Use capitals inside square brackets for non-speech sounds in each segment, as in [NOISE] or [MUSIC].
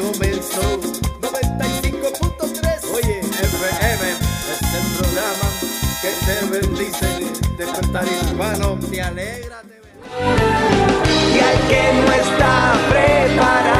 Comenzó. 95.3 Oye, FM es el programa que te bendice Despertar hispano me alegra de ver. Y al que no está preparado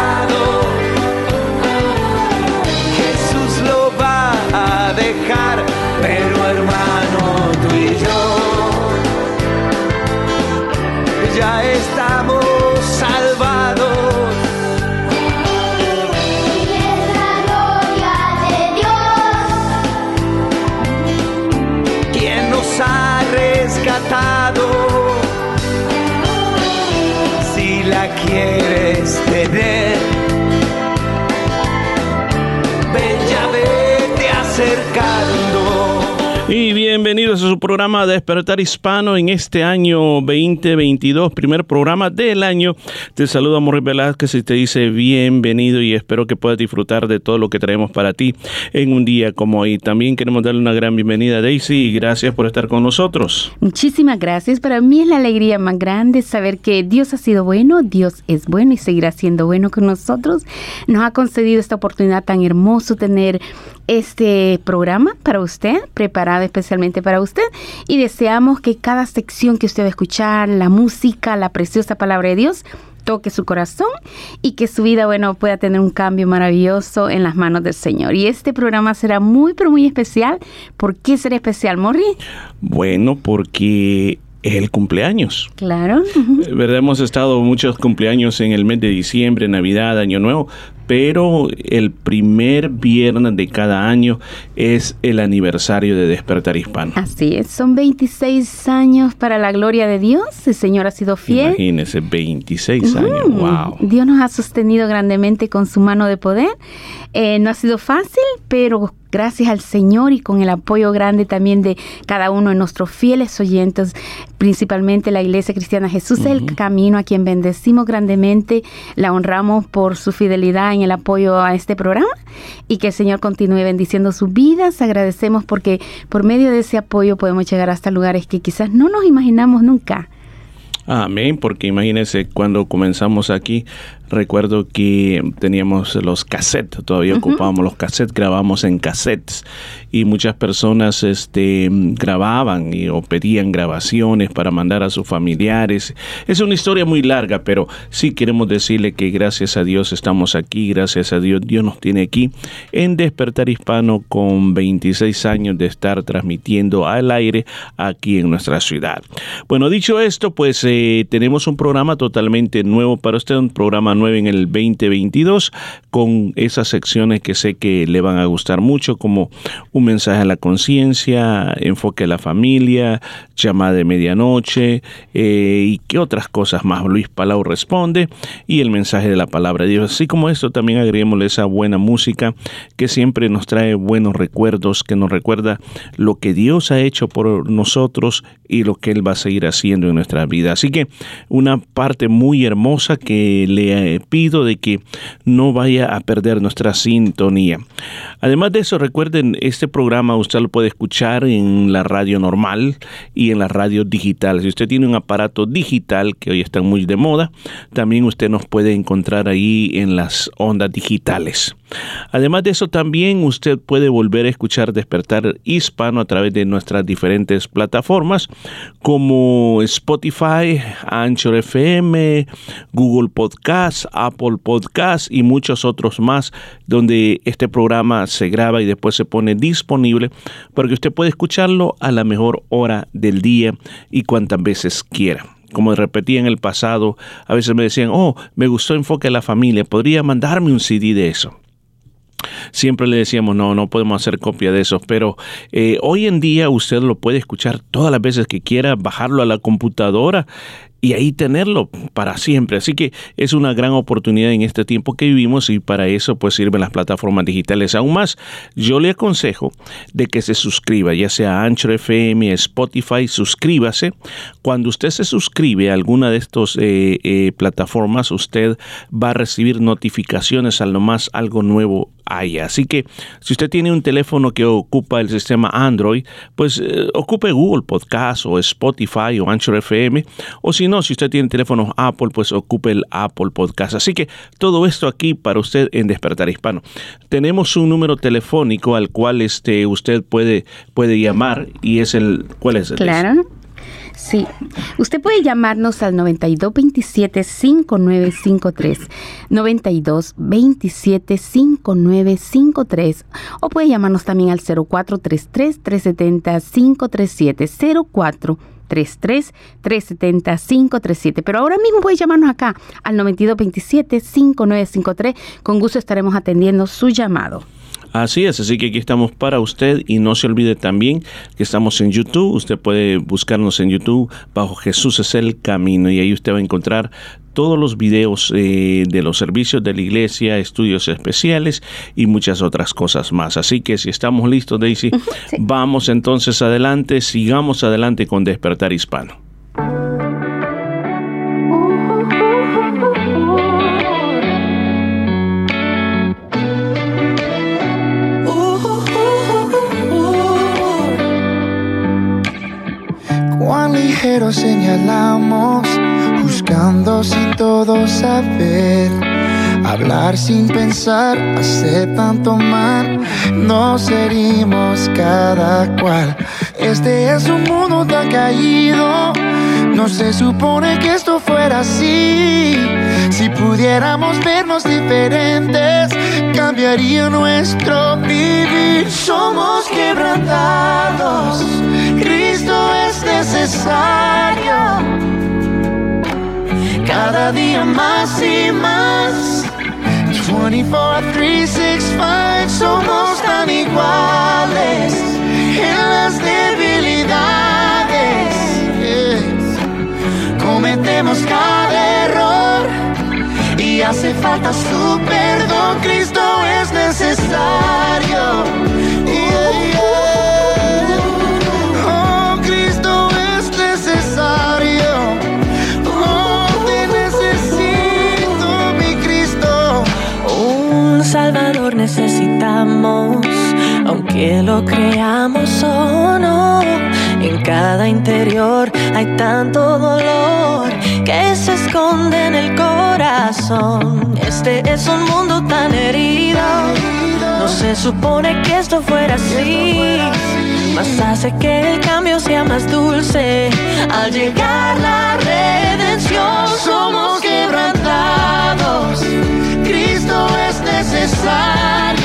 Y bienvenidos a su programa Despertar Hispano en este año 2022, primer programa del año. Te saluda Morris Velázquez y te dice bienvenido y espero que puedas disfrutar de todo lo que traemos para ti en un día como hoy. También queremos darle una gran bienvenida a Daisy y gracias por estar con nosotros. Muchísimas gracias. Para mí es la alegría más grande saber que Dios ha sido bueno, Dios es bueno y seguirá siendo bueno con nosotros. Nos ha concedido esta oportunidad tan hermosa tener este programa para usted, preparado especialmente para usted. Y deseamos que cada sección que usted va a escuchar, la música, la preciosa palabra de Dios, toque su corazón y que su vida, bueno, pueda tener un cambio maravilloso en las manos del Señor. Y este programa será muy, pero muy especial. ¿Por qué será especial, Morri? Bueno, porque es el cumpleaños. Claro. ¿Verdad? Hemos estado muchos cumpleaños en el mes de diciembre, Navidad, Año Nuevo, pero el primer viernes de cada año es el aniversario de Despertar Hispano. Así es, son 26 años para la gloria de Dios. El Señor ha sido fiel. Imagínese, 26 años, wow. Dios nos ha sostenido grandemente con su mano de poder. Eh, no ha sido fácil, pero gracias al Señor y con el apoyo grande también de cada uno de nuestros fieles oyentes, principalmente la Iglesia Cristiana Jesús es el Camino, a quien bendecimos grandemente, la honramos por su fidelidad en el apoyo a este programa y que el Señor continúe bendiciendo sus vidas. Agradecemos porque por medio de ese apoyo podemos llegar hasta lugares que quizás no nos imaginamos nunca. Amén, porque imagínense cuando comenzamos aquí, recuerdo que teníamos los cassettes, todavía ocupábamos los cassettes, grabamos en cassettes y muchas personas este, grababan y, o pedían grabaciones para mandar a sus familiares. Es una historia muy larga, pero sí queremos decirle que gracias a Dios estamos aquí, gracias a Dios Dios nos tiene aquí en Despertar Hispano con 26 años de estar transmitiendo al aire aquí en nuestra ciudad. Bueno, dicho esto, pues eh, tenemos un programa totalmente nuevo para usted, un programa nuevo en el 2022 con esas secciones que sé que le van a gustar mucho, como un mensaje a la conciencia, enfoque a la familia, llamada de medianoche eh, y qué otras cosas más. Luis Palau responde y el mensaje de la palabra de Dios. Así como esto, también agreguémosle esa buena música que siempre nos trae buenos recuerdos, que nos recuerda lo que Dios ha hecho por nosotros y lo que Él va a seguir haciendo en nuestra vida. Así que una parte muy hermosa que le pido de que no vaya a perder nuestra sintonía. Además de eso, recuerden, este programa usted lo puede escuchar en la radio normal y en la radio digital. Si usted tiene un aparato digital, que hoy están muy de moda, también usted nos puede encontrar ahí en las ondas digitales. Además de eso, también usted puede volver a escuchar Despertar Hispano a través de nuestras diferentes plataformas como Spotify, Anchor FM, Google Podcast, Apple Podcast y muchos otros más, donde este programa se graba y después se pone disponible para que usted pueda escucharlo a la mejor hora del día y cuantas veces quiera como repetí en el pasado, a veces me decían, oh, me gustó Enfoque a la Familia, ¿podría mandarme un CD de eso? Siempre le decíamos, no, no podemos hacer copia de eso, pero eh, hoy en día usted lo puede escuchar todas las veces que quiera, bajarlo a la computadora y ahí tenerlo para siempre. Así que es una gran oportunidad en este tiempo que vivimos y para eso pues sirven las plataformas digitales. Aún más, yo le aconsejo de que se suscriba, ya sea Anchor FM, Spotify, suscríbase. Cuando usted se suscribe a alguna de estas eh, eh, plataformas, usted va a recibir notificaciones a lo más algo nuevo haya. Así que si usted tiene un teléfono que ocupa el sistema Android, pues eh, ocupe Google Podcast o Spotify o Anchor FM o si no, si usted tiene teléfono Apple, pues ocupe el Apple Podcast. Así que todo esto aquí para usted en Despertar Hispano. Tenemos un número telefónico al cual este, usted puede, puede llamar y es el... ¿Cuál es? Claro. Sí, usted puede llamarnos al 9227-5953, 9227-5953, o puede llamarnos también al 0433-370-537, 04 33-370-537. Pero ahora mismo puede llamarnos acá al 9227-5953. Con gusto estaremos atendiendo su llamado. Así es, así que aquí estamos para usted y no se olvide también que estamos en YouTube. Usted puede buscarnos en YouTube bajo Jesús es el camino y ahí usted va a encontrar todos los videos eh, de los servicios de la iglesia, estudios especiales y muchas otras cosas más. Así que si estamos listos, Daisy, vamos entonces adelante, sigamos adelante con Despertar Hispano. Cuán ligero señalamos buscando sin todo saber. Hablar sin pensar hace tanto mal, nos herimos cada cual. Este es un mundo tan caído, no se supone que esto fuera así. Si pudiéramos vernos diferentes, cambiaría nuestro vivir. Somos quebrantados, necesario cada día más y más. 24, 3, 6, 5 somos tan iguales en las debilidades. Cometemos cada error y hace falta su perdón. Cristo es necesario. Necesitamos, aunque lo creamos o no. En cada interior hay tanto dolor que se esconde en el corazón. Este es un mundo tan herido, no se supone que esto fuera así. Más hace que el cambio sea más dulce. Al llegar la redención, somos es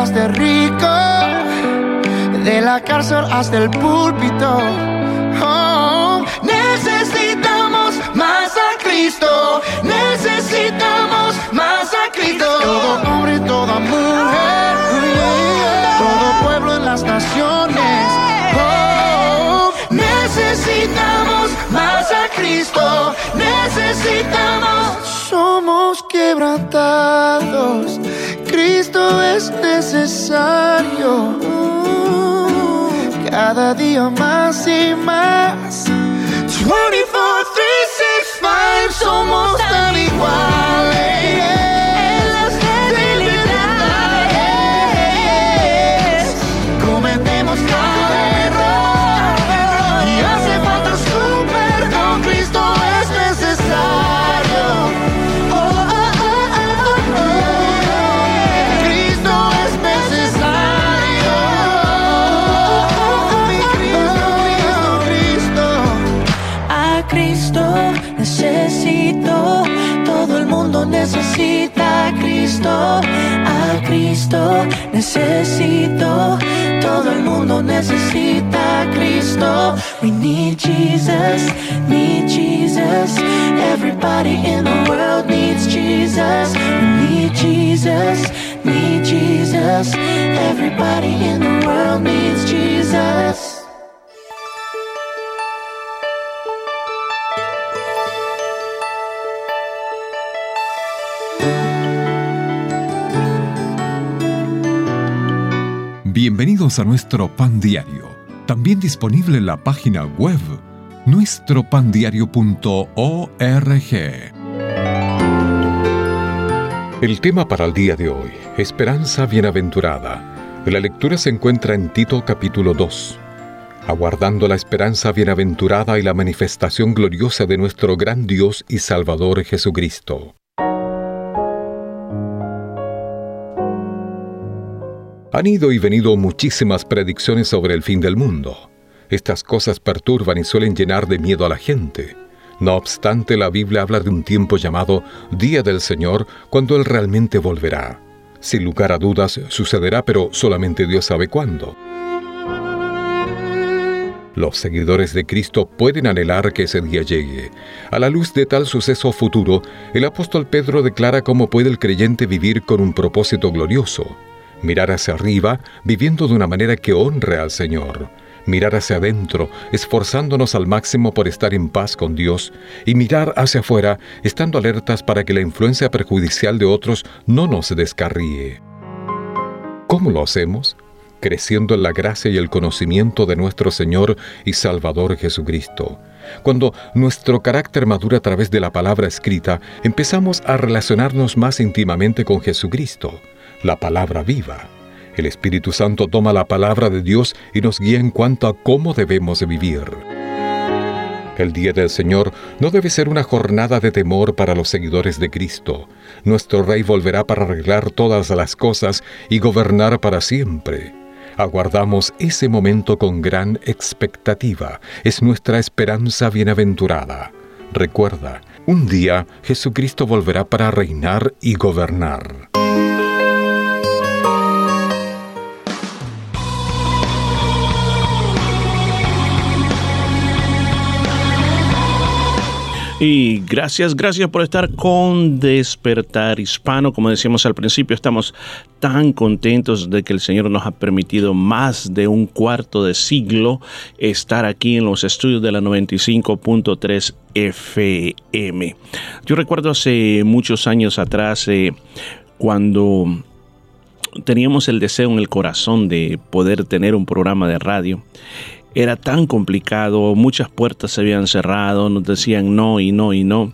hasta rico, de la cárcel hasta el púlpito. Oh, necesitamos más a Cristo, necesitamos más a Cristo. Todo hombre y toda mujer, todo pueblo en las naciones. Oh, necesitamos más a Cristo, necesitamos. Somos quebrantados Cada día más y más. 24, 3, 6, 5, somos necesita a Cristo, a Cristo necesito. Todo el mundo necesita a Cristo. We need Jesus, need Jesus. Everybody in the world needs Jesus. We need Jesus, need Jesus. Everybody in the world needs Jesus. A nuestro pan diario, también disponible en la página web nuestropandiario.org. El tema para el día de hoy, Esperanza Bienaventurada. La lectura se encuentra en Tito capítulo 2. Aguardando la esperanza bienaventurada y la manifestación gloriosa de nuestro gran Dios y Salvador Jesucristo. Han ido y venido muchísimas predicciones sobre el fin del mundo. Estas cosas perturban y suelen llenar de miedo a la gente. No obstante, la Biblia habla de un tiempo llamado Día del Señor, cuando Él realmente volverá. Sin lugar a dudas sucederá, pero solamente Dios sabe cuándo. Los seguidores de Cristo pueden anhelar que ese día llegue. A la luz de tal suceso futuro, el apóstol Pedro declara cómo puede el creyente vivir con un propósito glorioso mirar hacia arriba, viviendo de una manera que honre al Señor, mirar hacia adentro, esforzándonos al máximo por estar en paz con Dios, y mirar hacia afuera, estando alertas para que la influencia perjudicial de otros no nos descarríe. ¿Cómo lo hacemos? creciendo en la gracia y el conocimiento de nuestro Señor y Salvador Jesucristo. Cuando nuestro carácter madura a través de la palabra escrita, empezamos a relacionarnos más íntimamente con Jesucristo la palabra viva. El Espíritu Santo toma la palabra de Dios y nos guía en cuanto a cómo debemos vivir. El día del Señor no debe ser una jornada de temor para los seguidores de Cristo. Nuestro Rey volverá para arreglar todas las cosas y gobernar para siempre. Aguardamos ese momento con gran expectativa. Es nuestra esperanza bienaventurada. Recuerda, un día Jesucristo volverá para reinar y gobernar. Y gracias, gracias por estar con Despertar Hispano. Como decíamos al principio, estamos tan contentos de que el Señor nos ha permitido más de un cuarto de siglo estar aquí en los estudios de la 95.3 FM. Yo recuerdo hace muchos años atrás, eh, cuando teníamos el deseo en el corazón de poder tener un programa de radio, era tan complicado, muchas puertas se habían cerrado, nos decían no y no y no.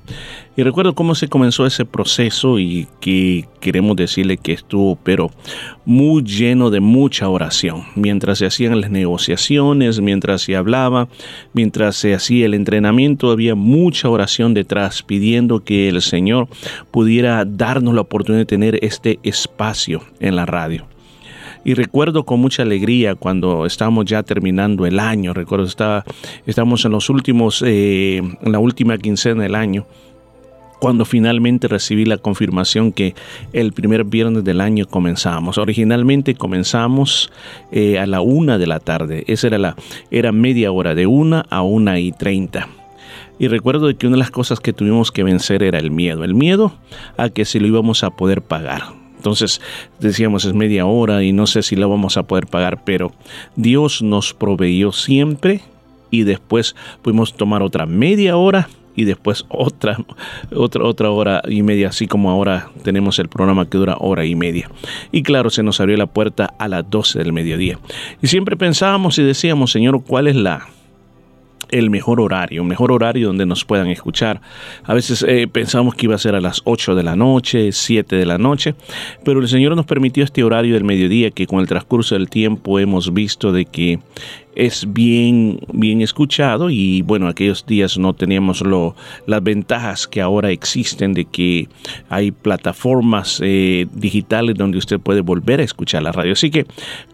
Y recuerdo cómo se comenzó ese proceso y que queremos decirle que estuvo, pero muy lleno de mucha oración. Mientras se hacían las negociaciones, mientras se hablaba, mientras se hacía el entrenamiento, había mucha oración detrás pidiendo que el Señor pudiera darnos la oportunidad de tener este espacio en la radio. Y recuerdo con mucha alegría cuando estábamos ya terminando el año, recuerdo estaba, estábamos en los últimos, eh, la última quincena del año, cuando finalmente recibí la confirmación que el primer viernes del año comenzamos. Originalmente comenzamos eh, a la una de la tarde. Esa era la, era media hora, de una a una y treinta. Y recuerdo que una de las cosas que tuvimos que vencer era el miedo. El miedo a que si lo íbamos a poder pagar. Entonces decíamos es media hora y no sé si la vamos a poder pagar, pero Dios nos proveyó siempre y después pudimos tomar otra media hora y después otra, otra, otra hora y media, así como ahora tenemos el programa que dura hora y media. Y claro, se nos abrió la puerta a las 12 del mediodía. Y siempre pensábamos y decíamos, Señor, ¿cuál es la, el mejor horario, un mejor horario donde nos puedan escuchar. A veces eh, pensamos que iba a ser a las 8 de la noche, 7 de la noche, pero el Señor nos permitió este horario del mediodía que con el transcurso del tiempo hemos visto de que es bien, bien escuchado y bueno, aquellos días no teníamos lo, las ventajas que ahora existen de que hay plataformas eh, digitales donde usted puede volver a escuchar la radio. Así que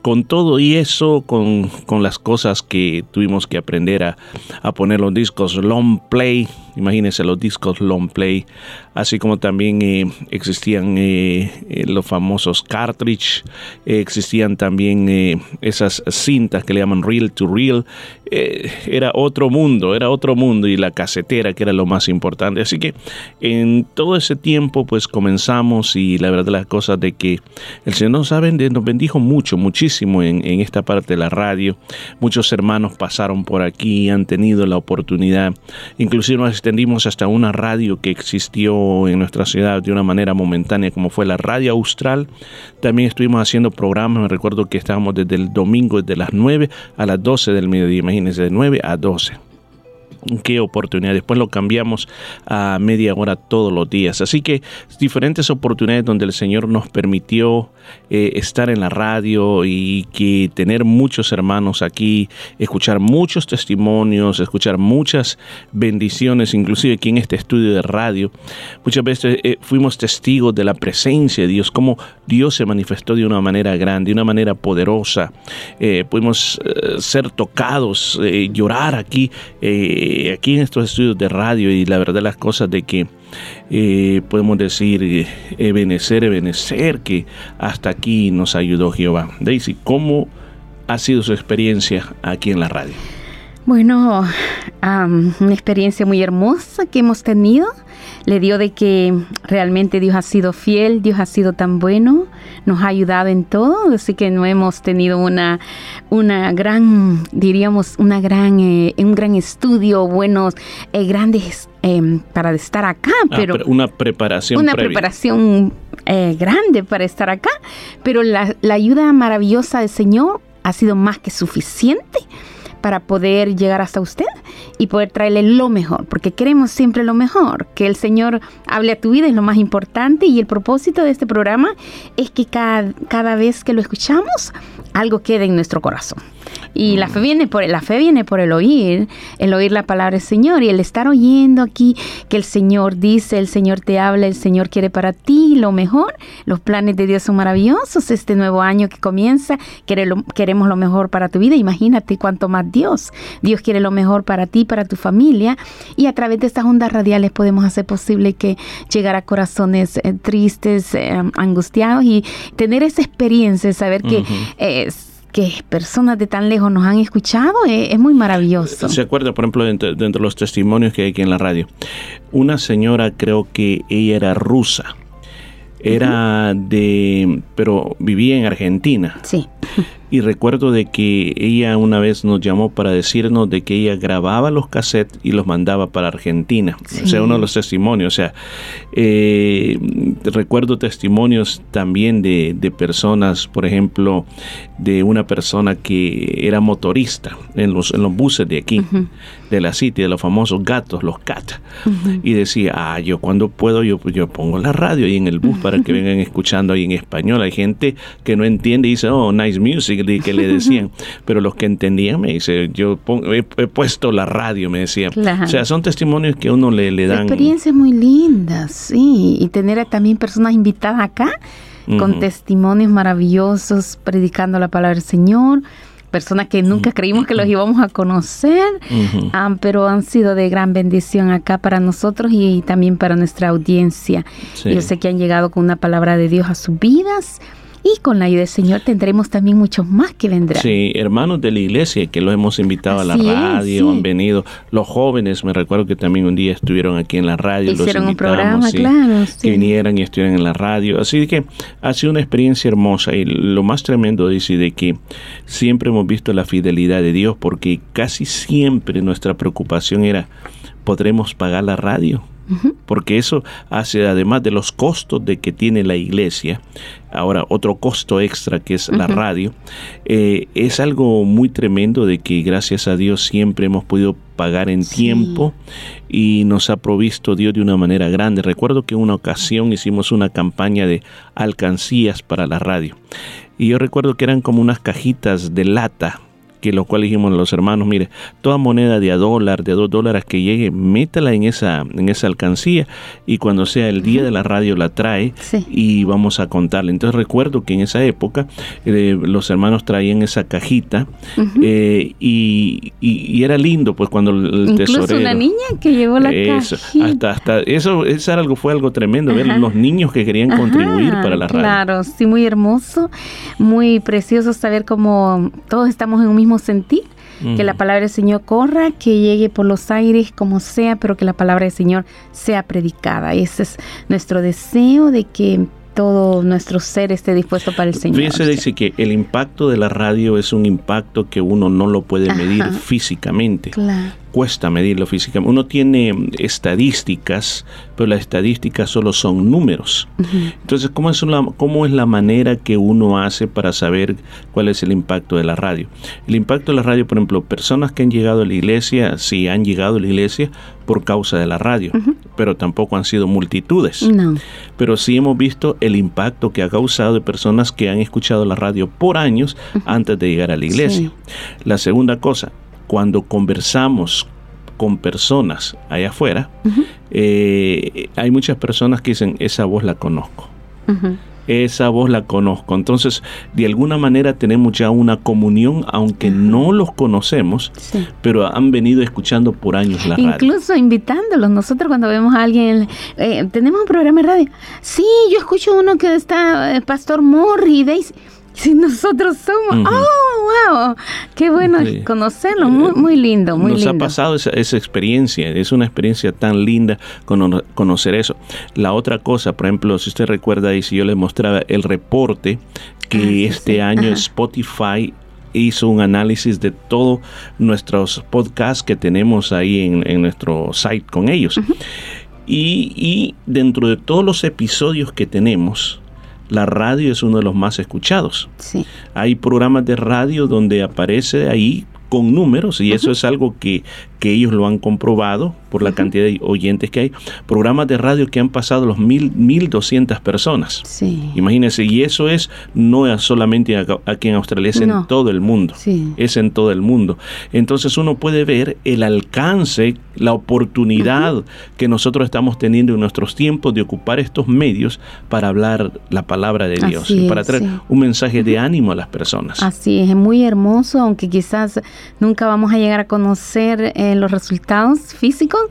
con todo y eso, con, con las cosas que tuvimos que aprender a, a poner los discos long play, imagínense los discos long play, así como también eh, existían eh, eh, los famosos cartridge, existían también esas cintas que le llaman reel to reel, era otro mundo, era otro mundo y la casetera que era lo más importante. Así que en todo ese tiempo pues comenzamos y la verdad las cosas de que el Señor nos, nos bendijo mucho, muchísimo en, esta parte de la radio. Muchos hermanos pasaron por aquí, han tenido la oportunidad, inclusive extendimos hasta una radio que existió en nuestra ciudad de una manera momentánea como fue la Radio Austral. También estuvimos haciendo programas, me recuerdo que estábamos desde el domingo desde las 9 a las 12 del mediodía, imagínense, de 9 a 12 qué oportunidad. Después lo cambiamos a media hora todos los días. Así que diferentes oportunidades donde el Señor nos permitió eh, estar en la radio y que tener muchos hermanos aquí, escuchar muchos testimonios, escuchar muchas bendiciones, inclusive aquí en este estudio de radio. Muchas veces eh, fuimos testigos de la presencia de Dios, cómo Dios se manifestó de una manera grande, de una manera poderosa. Eh, pudimos ser tocados, llorar aquí aquí en estos estudios de radio y la verdad las cosas de que eh, podemos decir ebenecer, ebenecer, que hasta aquí nos ayudó Jehová. Daisy, ¿cómo ha sido su experiencia aquí en la radio? Bueno, una experiencia muy hermosa que hemos tenido. Le dio de que realmente Dios ha sido fiel, Dios ha sido tan bueno, nos ha ayudado en todo, así que no hemos tenido una, una gran, diríamos, una gran, eh, un gran estudio, buenos, eh, grandes em, para estar acá, Ah, pero una preparación una previa. preparación eh, grande para estar acá, pero la, la ayuda maravillosa del Señor ha sido más que suficiente para poder llegar hasta usted y poder traerle lo mejor, porque queremos siempre lo mejor, que el Señor hable a tu vida es lo más importante y el propósito de este programa es que cada, cada vez que lo escuchamos, algo quede en nuestro corazón. Y la fe viene por la fe viene por el oír, el oír la palabra del Señor y el estar oyendo aquí que el Señor dice, el Señor te habla, el Señor quiere para ti lo mejor. Los planes de Dios son maravillosos. Este nuevo año que comienza, queremos lo mejor para tu vida. Imagínate cuánto más Dios. Dios quiere lo mejor para ti, para tu familia y a través de estas ondas radiales podemos hacer posible que llegar a corazones eh, tristes, eh, angustiados y tener esa experiencia, saber que Ujú. eh, que personas de tan lejos nos han escuchado, eh, es muy maravilloso. ¿Se acuerda, por ejemplo, dentro, dentro de los testimonios que hay aquí en la radio? Una señora, creo que ella era rusa. Era de, pero vivía en Argentina. Sí. Y recuerdo de que ella una vez nos llamó para decirnos de que ella grababa los cassettes y los mandaba para Argentina. O Sí. sea, uno de los testimonios. O sea, eh, recuerdo testimonios también de, de personas, por ejemplo, de una persona que era motorista en los, en los buses de aquí, de la City, de los famosos gatos, los CAT. Y decía, ah, yo cuando puedo, yo, yo pongo la radio ahí en el bus para que vengan escuchando ahí en español. Hay gente que no entiende y dice, oh, nice music, y que le decían. [LAUGHS] Pero los que entendían me dice, yo he, he puesto la radio, me decía. Claro. O sea, son testimonios que uno le, le dan. Experiencias muy lindas, sí. Y tener a también personas invitadas acá con Ujú. testimonios maravillosos, predicando la palabra del Señor. Personas que nunca creímos que los íbamos a conocer, Ujú. ah, pero han sido de gran bendición acá para nosotros y también para nuestra audiencia. Sí. Yo sé que han llegado con una palabra de Dios a sus vidas Y con la ayuda del Señor tendremos también muchos más que vendrán. Sí, hermanos de la iglesia que los hemos invitado a la es, radio, sí. han venido. Los jóvenes, me recuerdo que también un día estuvieron aquí en la radio. los Hicieron un programa, sí, claro, sí. Que vinieran y estuvieran en la radio. Así que ha sido una experiencia hermosa. Y lo más tremendo dice de que siempre hemos visto la fidelidad de Dios porque casi siempre nuestra preocupación era, ¿podremos pagar la radio? Porque eso hace además de los costos de que tiene la iglesia ahora otro costo extra que es la radio eh, es algo muy tremendo de que gracias a Dios siempre hemos podido pagar en tiempo y nos ha provisto Dios de una manera grande. Recuerdo que en una ocasión hicimos una campaña de alcancías para la radio y yo recuerdo que eran como unas cajitas de lata que lo cual dijimos a los hermanos, mire, toda moneda de a dólar, de a dos dólares que llegue, métala en esa, en esa alcancía y cuando sea el día de la radio la trae y vamos a contarle. Entonces recuerdo que en esa época eh, los hermanos traían esa cajita eh, y, y- y era lindo pues cuando el Incluso tesorero... una niña que llevó la Eso, cajita. hasta, hasta eso, eso algo, fue algo tremendo, ver los niños que querían contribuir para la radio. Claro, sí, muy hermoso, muy precioso saber cómo todos estamos en un mismo sentir. Que la palabra del Señor corra, que llegue por los aires como sea, pero que la palabra del Señor sea predicada. Ese es nuestro deseo de que todo nuestro ser esté dispuesto para el Señor. Fíjese, dice que el impacto de la radio es un impacto que uno no lo puede medir Ajá. físicamente. Claro. Cuesta medirlo físicamente. Uno tiene estadísticas, pero las estadísticas solo son números. Entonces, ¿cómo es, ¿cómo es la manera que uno hace para saber cuál es el impacto de la radio? El impacto de la radio, por ejemplo, personas que han llegado a la iglesia, sí han llegado a la iglesia por causa de la radio, pero tampoco han sido multitudes. No. Pero sí hemos visto el impacto que ha causado de personas que han escuchado la radio por años antes de llegar a la iglesia. La segunda cosa, cuando conversamos con personas allá afuera, eh, hay muchas personas que dicen, esa voz la conozco. Esa voz la conozco. Entonces, de alguna manera tenemos ya una comunión, aunque no los conocemos, Sí. pero han venido escuchando por años la radio. Incluso invitándolos. Nosotros cuando vemos a alguien, eh, tenemos un programa de radio. Sí, yo escucho uno que está, eh, Pastor Morri Daisy. Sí, nosotros somos. ¡Oh, wow! Qué bueno Sí. conocerlo. Muy, muy lindo, muy Nos lindo. ha pasado esa, esa experiencia, es una experiencia tan linda cono- conocer eso. La otra cosa, por ejemplo, si usted recuerda y si yo le mostraba el reporte que este año Ajá. Spotify hizo un análisis de todos nuestros podcasts que tenemos ahí en, en nuestro site con ellos. y, y dentro de todos los episodios que tenemos, la radio es uno de los más escuchados. Sí. Hay programas de radio donde aparece ahí con números y eso es algo que, que ellos lo han comprobado por la cantidad de oyentes que hay. Programas de radio que han pasado los mil, mil doscientas personas. Sí. Imagínense, y eso es no es solamente aquí en Australia, es No. en todo el mundo. Sí. Es en todo el mundo. Entonces uno puede ver el alcance, la oportunidad que nosotros estamos teniendo en nuestros tiempos de ocupar estos medios para hablar la palabra de Dios Así y para es, traer sí. un mensaje de ánimo a las personas. Así es, es muy hermoso, aunque quizás nunca vamos a llegar a conocer eh, los resultados físicos,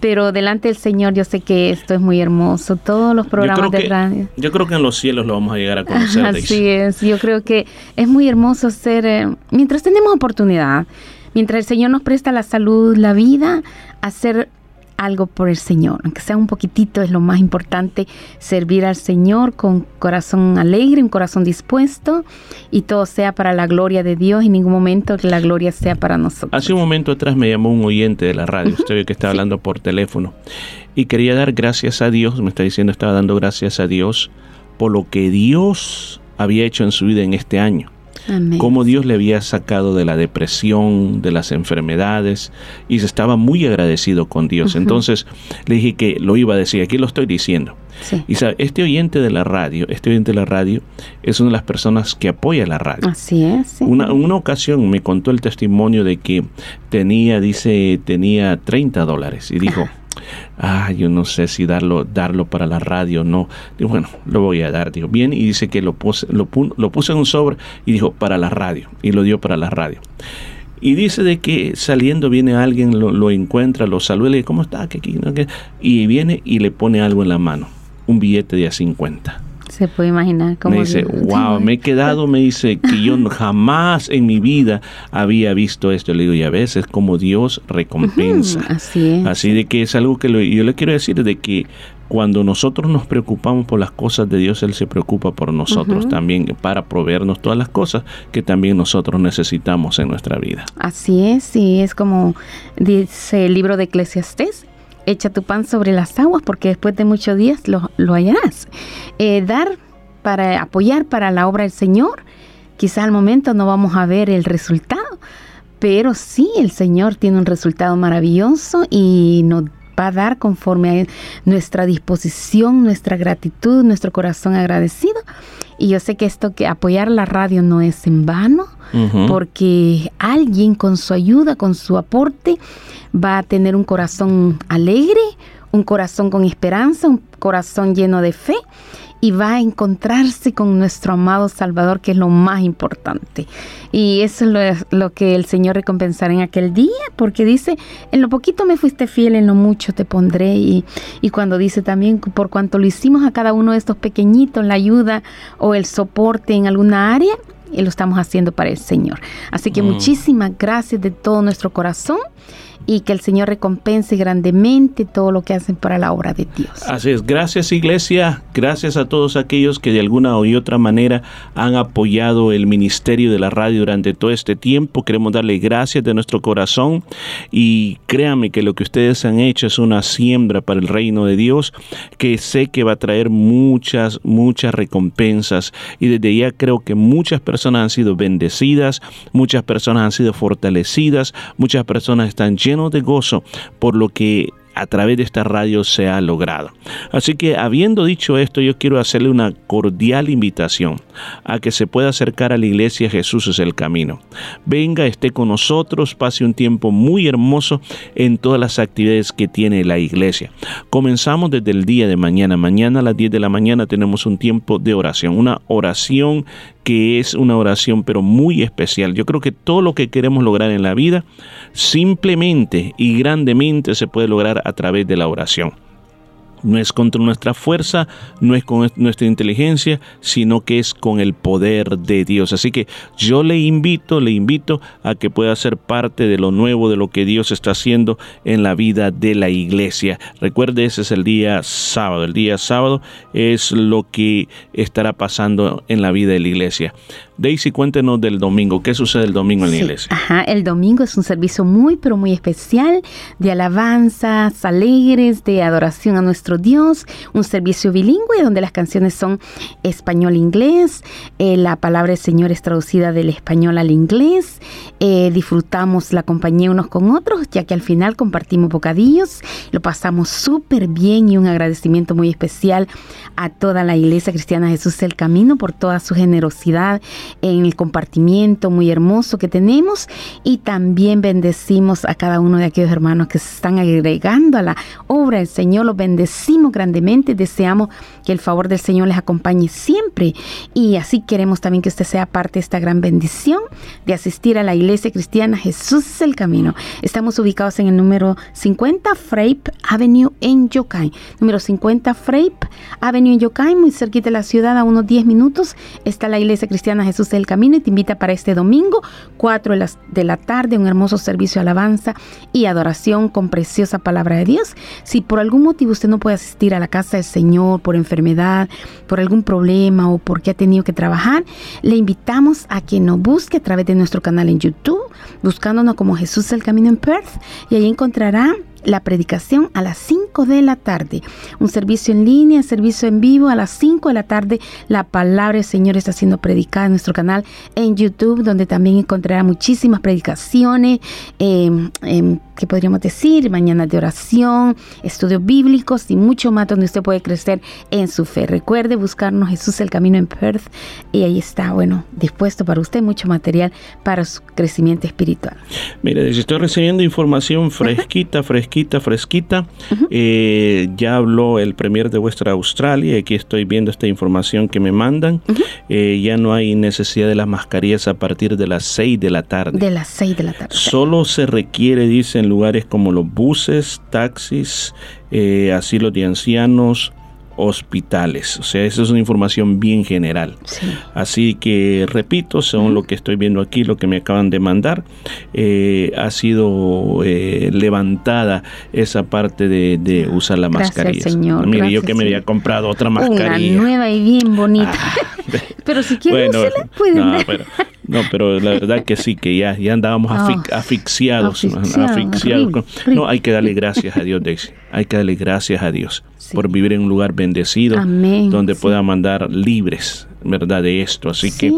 pero delante del Señor yo sé que esto es muy hermoso. Todos los programas de que, radio. yo creo que en los cielos lo vamos a llegar a conocer. Así es, yo creo que es muy hermoso ser, eh, mientras tenemos oportunidad, mientras el Señor nos presta la salud, la vida, hacer algo por el Señor, aunque sea un poquitito, es lo más importante, servir al Señor con corazón alegre, un corazón dispuesto y todo sea para la gloria de Dios en ningún momento que la gloria sea para nosotros. Hace un momento atrás me llamó un oyente de la radio, usted ve que está hablando por teléfono, y quería dar gracias a Dios, me está diciendo, estaba dando gracias a Dios por lo que Dios había hecho en su vida en este año. Amén. Cómo Dios le había sacado de la depresión, de las enfermedades, y se estaba muy agradecido con Dios. Entonces le dije que lo iba a decir, aquí lo estoy diciendo. Sí. Y sabe, este oyente de la radio, este oyente de la radio es una de las personas que apoya la radio. Así es. sí. Una, una ocasión me contó el testimonio de que tenía, dice, tenía 30 dólares y dijo, ah, yo no sé si darlo, darlo para la radio o no. Digo, bueno, lo voy a dar. Dijo, bien, y dice que lo puse, lo, pu- lo puso en un sobre y dijo, para la radio, y lo dio para la radio. Y dice de que saliendo viene alguien, lo, encuentra, lo saluda le dice, ¿cómo está? ¿Qué, qué, no, qué?". Y viene y le pone algo en la mano, un billete de a 50. Se puede imaginar cómo Me dice, wow, me he quedado, me dice que yo jamás en mi vida había visto esto. Le digo, y a veces como Dios recompensa. Así es. Así de que es algo que lo- yo le quiero decir de que cuando nosotros nos preocupamos por las cosas de Dios, Él se preocupa por nosotros también para proveernos todas las cosas que también nosotros necesitamos en nuestra vida. Así es, y es como dice el libro de Eclesiastés, echa tu pan sobre las aguas porque después de muchos días lo, lo hallarás. Eh, dar para apoyar para la obra del Señor, quizás al momento no vamos a ver el resultado, pero sí el Señor tiene un resultado maravilloso y nos va a dar conforme a nuestra disposición, nuestra gratitud, nuestro corazón agradecido. Y yo sé que esto que apoyar la radio no es en vano, porque alguien con su ayuda, con su aporte, va a tener un corazón alegre, un corazón con esperanza, un corazón lleno de fe y va a encontrarse con nuestro amado Salvador, que es lo más importante. Y eso es lo, lo que el Señor recompensará en aquel día, porque dice, en lo poquito me fuiste fiel, en lo mucho te pondré. Y, y cuando dice también, por cuanto lo hicimos a cada uno de estos pequeñitos, la ayuda o el soporte en alguna área, y lo estamos haciendo para el Señor. Así que Mm. muchísimas gracias de todo nuestro corazón y que el Señor recompense grandemente todo lo que hacen para la obra de Dios. Así es, gracias iglesia, gracias a todos aquellos que de alguna u otra manera han apoyado el ministerio de la radio durante todo este tiempo. Queremos darle gracias de nuestro corazón y créanme que lo que ustedes han hecho es una siembra para el reino de Dios que sé que va a traer muchas, muchas recompensas y desde ya creo que muchas personas han sido bendecidas, muchas personas han sido fortalecidas, muchas personas están llenos de gozo por lo que a través de esta radio se ha logrado. Así que habiendo dicho esto, yo quiero hacerle una cordial invitación a que se pueda acercar a la iglesia Jesús es el camino. Venga, esté con nosotros, pase un tiempo muy hermoso en todas las actividades que tiene la iglesia. Comenzamos desde el día de mañana. Mañana a las 10 de la mañana tenemos un tiempo de oración, una oración que es una oración pero muy especial. Yo creo que todo lo que queremos lograr en la vida simplemente y grandemente se puede lograr a través de la oración. No es contra nuestra fuerza, no es con nuestra inteligencia, sino que es con el poder de Dios. Así que yo le invito, le invito a que pueda ser parte de lo nuevo, de lo que Dios está haciendo en la vida de la iglesia. Recuerde, ese es el día sábado. El día sábado es lo que estará pasando en la vida de la iglesia. Daisy, cuéntenos del domingo. ¿Qué sucede el domingo en la Sí, iglesia? Ajá, el domingo es un servicio muy, pero muy especial de alabanzas alegres, de adoración a nuestro Dios, un servicio bilingüe donde las canciones son español-inglés, eh, la palabra del Señor es traducida del español al inglés, eh, disfrutamos la compañía unos con otros, ya que al final compartimos bocadillos, lo pasamos súper bien y un agradecimiento muy especial a toda la Iglesia Cristiana Jesús el Camino por toda su generosidad en el compartimiento muy hermoso que tenemos. Y también bendecimos a cada uno de aquellos hermanos que se están agregando a la obra del Señor, los bendecimos grandemente, deseamos que el favor del Señor les acompañe siempre. Y así queremos también que usted sea parte de esta gran bendición de asistir a la Iglesia Cristiana Jesús es el Camino. Estamos ubicados en el número 50 Frape Avenue en Yocay, número 50 Frape Avenue en Yocay, muy cerquita de la ciudad, a unos 10 minutos está la Iglesia Cristiana Jesús del Camino y te invita para este domingo, 4 de la, de la tarde, un hermoso servicio de alabanza y adoración con preciosa palabra de Dios. Si por algún motivo usted no puede asistir a la casa del Señor por enfermedad, por algún problema o porque ha tenido que trabajar, le invitamos a que nos busque a través de nuestro canal en YouTube, buscándonos como Jesús el Camino en Perth y ahí encontrará la predicación a las 5 de la tarde. Un servicio en línea, servicio en vivo a las 5 de la tarde. La palabra del Señor está siendo predicada en nuestro canal en YouTube, donde también encontrará muchísimas predicaciones, eh, que podríamos decir, mañanas de oración, estudios bíblicos y mucho más donde usted puede crecer en su fe. Recuerde buscarnos Jesús el Camino en Perth y ahí está, bueno, dispuesto para usted mucho material para su crecimiento espiritual. Mire, estoy recibiendo información fresquita, fresquita, fresquita. Eh, ya habló el premier de Western Australia. Aquí estoy viendo esta información que me mandan. Eh, ya no hay necesidad de las mascarillas a partir de las 6 de la tarde. De las 6 de la tarde. Solo se requiere, dice, en lugares como los buses, taxis, eh, asilos de ancianos, hospitales. O sea, esa es una información bien general. Así que, repito, según lo que estoy viendo aquí, lo que me acaban de mandar, eh, ha sido eh, levantada esa parte de, usar la mascarilla. Señor. Mire, yo que me había comprado otra mascarilla. Una nueva y bien bonita. [LAUGHS] Ah, [LAUGHS] pero si quieren, se la pueden no, pero, no, pero la verdad que sí, que ya, ya andábamos ah, asfixiados. [LAUGHS] asfixiados. No, hay que darle gracias a Dios, Daisy. Hay que darle gracias a Dios por vivir en un lugar bendecido, donde pueda mandar libres, ¿verdad? De esto. Así que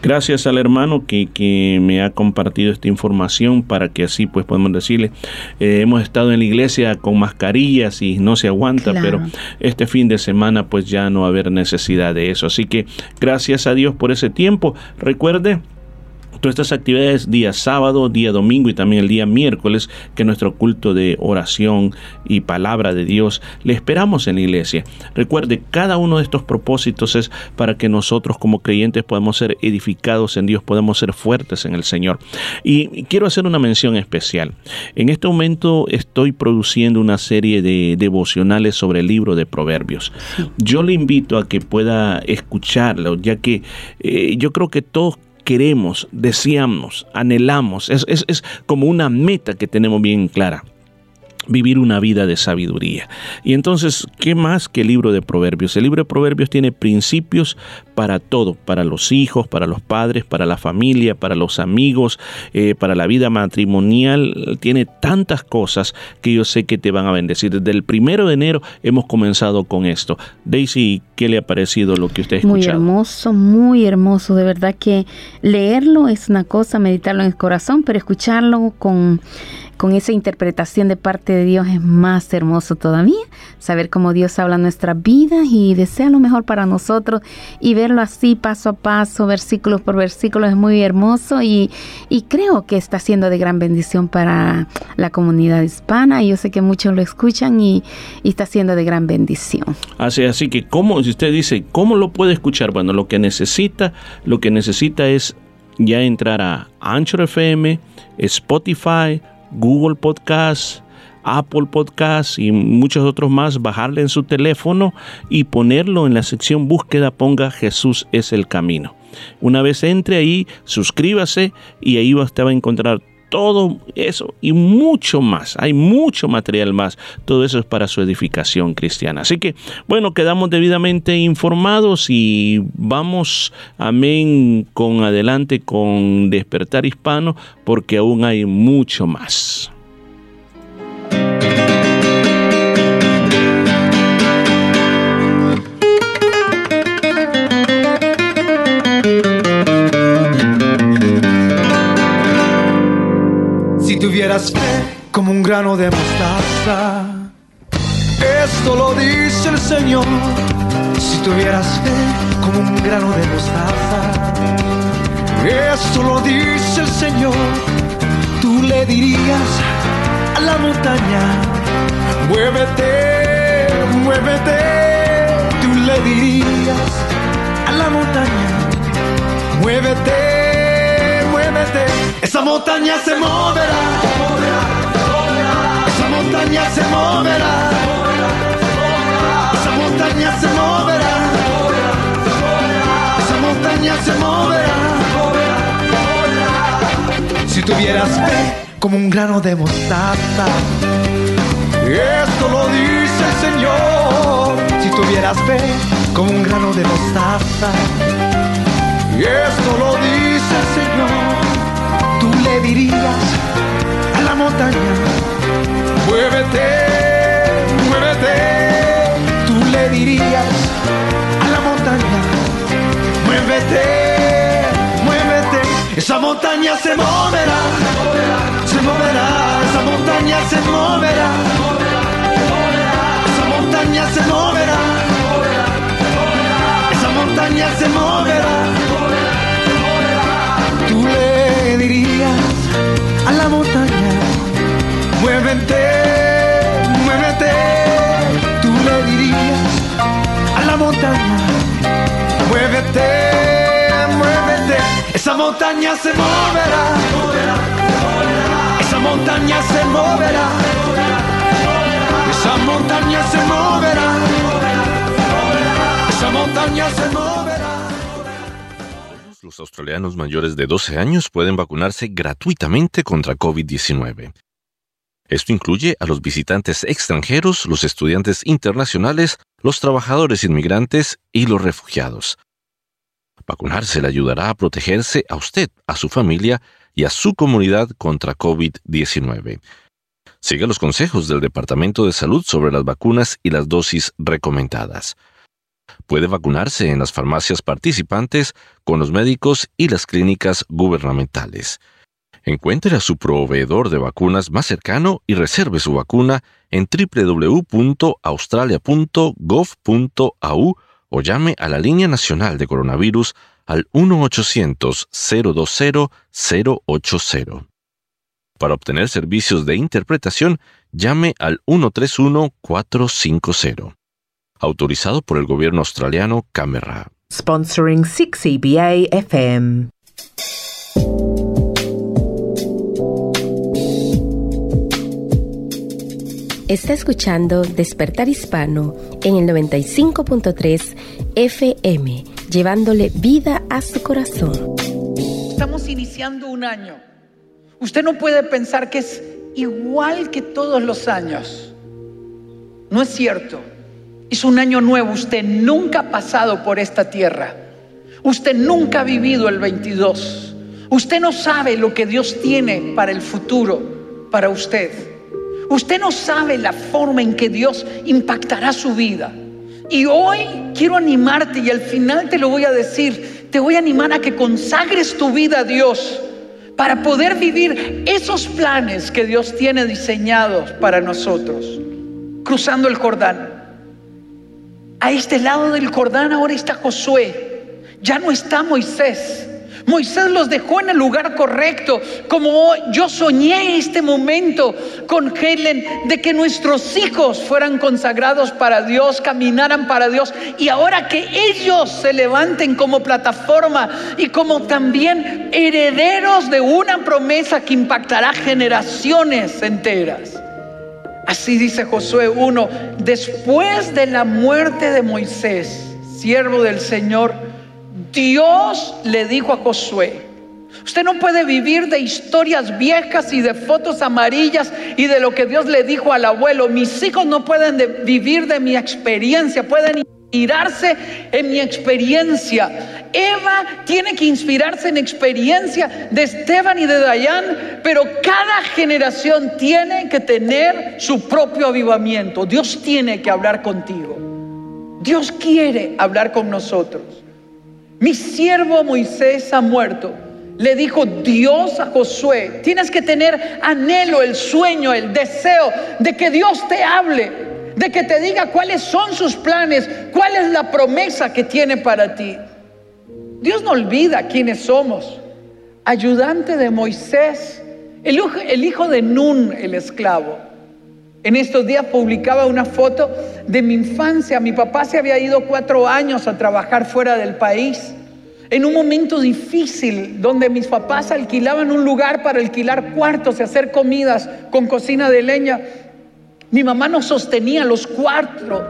gracias al hermano que, que, me ha compartido esta información para que así pues podemos decirle, eh, hemos estado en la iglesia con mascarillas y no se aguanta, pero este fin de semana pues ya no va a haber necesidad de eso. Así que gracias a Dios por ese tiempo. Recuerde, todas estas actividades día sábado, día domingo y también el día miércoles, que nuestro culto de oración y palabra de Dios le esperamos en la iglesia. Recuerde, cada uno de estos propósitos es para que nosotros como creyentes podamos ser edificados en Dios, podamos ser fuertes en el Señor. Y quiero hacer una mención especial. En este momento estoy produciendo una serie de devocionales sobre el libro de Proverbios. Yo le invito a que pueda escucharlo, ya que eh, yo creo que todos queremos, deseamos, anhelamos. Es, es, es como una meta que tenemos bien clara vivir una vida de sabiduría. Y entonces, ¿qué más que el libro de Proverbios? El libro de Proverbios tiene principios para todo, para los hijos, para los padres, para la familia, para los amigos, eh, para la vida matrimonial. Tiene tantas cosas que yo sé que te van a bendecir. Desde el primero de enero hemos comenzado con esto. Daisy, ¿qué le ha parecido lo que usted ha escuchado? Muy hermoso, muy hermoso. De verdad que leerlo es una cosa, meditarlo en el corazón, pero escucharlo con con esa interpretación de parte de Dios es más hermoso todavía. Saber cómo Dios habla nuestra vida y desea lo mejor para nosotros y verlo así paso a paso, versículo por versículo es muy hermoso y, creo que está siendo de gran bendición para la comunidad hispana. Yo sé que muchos lo escuchan y, está siendo de gran bendición. Así, así que, ¿cómo, si usted dice, ¿cómo lo puede escuchar? Bueno, lo que necesita, lo que necesita es ya entrar a Anchor FM, Spotify, Google Podcast, Apple Podcast y muchos otros más, bajarle en su teléfono y ponerlo en la sección búsqueda, ponga Jesús es el camino. Una vez entre ahí, suscríbase y ahí usted va a encontrar todo eso y mucho más. Hay mucho material más. Todo eso es para su edificación cristiana. Así que, bueno, quedamos debidamente informados y vamos, amén, con adelante con despertar hispano, porque aún hay mucho más. Tuvieras fe como un grano de mostaza. Esto lo dice el Señor. Si tuvieras fe como un grano de mostaza. Esto lo dice el Señor. Tú le dirías a la montaña, muévete, muévete. Tú le dirías a la montaña, muévete esa montaña se moverá. Esa montaña se moverá. Esa montaña se moverá. Esa montaña se moverá. Si tuvieras fe como un grano de mostaza. Esto lo dice el Señor. Si tuvieras fe como un grano de mostaza. Esto lo dice el Señor dirías a la montaña, muévete, muévete, tú le dirías a la montaña, muévete, muévete, esa montaña se moverá, se moverá, esa montaña se moverá, esa montaña se moverá, esa montaña se moverá, tú le dirías la montaña. Muévete, muévete, tú le dirías a la montaña. Muévete, muévete, esa montaña se moverá. Esa montaña se moverá. Esa montaña se moverá. montaña se moverá. Los australianos mayores de 12 años pueden vacunarse gratuitamente contra COVID-19. Esto incluye a los visitantes extranjeros, los estudiantes internacionales, los trabajadores inmigrantes y los refugiados. Vacunarse le ayudará a protegerse a usted, a su familia y a su comunidad contra COVID-19. Siga los consejos del Departamento de Salud sobre las vacunas y las dosis recomendadas. Puede vacunarse en las farmacias participantes, con los médicos y las clínicas gubernamentales. Encuentre a su proveedor de vacunas más cercano y reserve su vacuna en www.australia.gov.au o llame a la línea nacional de coronavirus al 1-800-020-080. Para obtener servicios de interpretación, llame al 131-450. Autorizado por el gobierno australiano Camera. Sponsoring 6EBA FM. Está escuchando Despertar Hispano en el 95.3 FM, llevándole vida a su corazón. Estamos iniciando un año. Usted no puede pensar que es igual que todos los años. No es cierto. Es un año nuevo. Usted nunca ha pasado por esta tierra. Usted nunca ha vivido el 22. Usted no sabe lo que Dios tiene para el futuro, para usted. Usted no sabe la forma en que Dios impactará su vida. Y hoy quiero animarte y al final te lo voy a decir, te voy a animar a que consagres tu vida a Dios para poder vivir esos planes que Dios tiene diseñados para nosotros. Cruzando el Jordán. A este lado del Jordán ahora está Josué. Ya no está Moisés. Moisés los dejó en el lugar correcto, como yo soñé este momento con Helen de que nuestros hijos fueran consagrados para Dios, caminaran para Dios y ahora que ellos se levanten como plataforma y como también herederos de una promesa que impactará generaciones enteras. Así dice Josué 1, después de la muerte de Moisés, siervo del Señor, Dios le dijo a Josué, usted no puede vivir de historias viejas y de fotos amarillas y de lo que Dios le dijo al abuelo. Mis hijos no pueden vivir de mi experiencia, pueden inspirarse en mi experiencia. Eva tiene que inspirarse en experiencia de Esteban y de Dayan, pero cada generación tiene que tener su propio avivamiento. Dios tiene que hablar contigo. Dios quiere hablar con nosotros. Mi siervo Moisés ha muerto. Le dijo Dios a Josué, tienes que tener anhelo, el sueño, el deseo de que Dios te hable, de que te diga cuáles son sus planes, cuál es la promesa que tiene para ti. Dios no olvida quiénes somos. Ayudante de Moisés, el, el hijo de Nun, el esclavo. En estos días publicaba una foto de mi infancia. Mi papá se había ido cuatro años a trabajar fuera del país. En un momento difícil donde mis papás alquilaban un lugar para alquilar cuartos y hacer comidas con cocina de leña. Mi mamá nos sostenía los cuatro.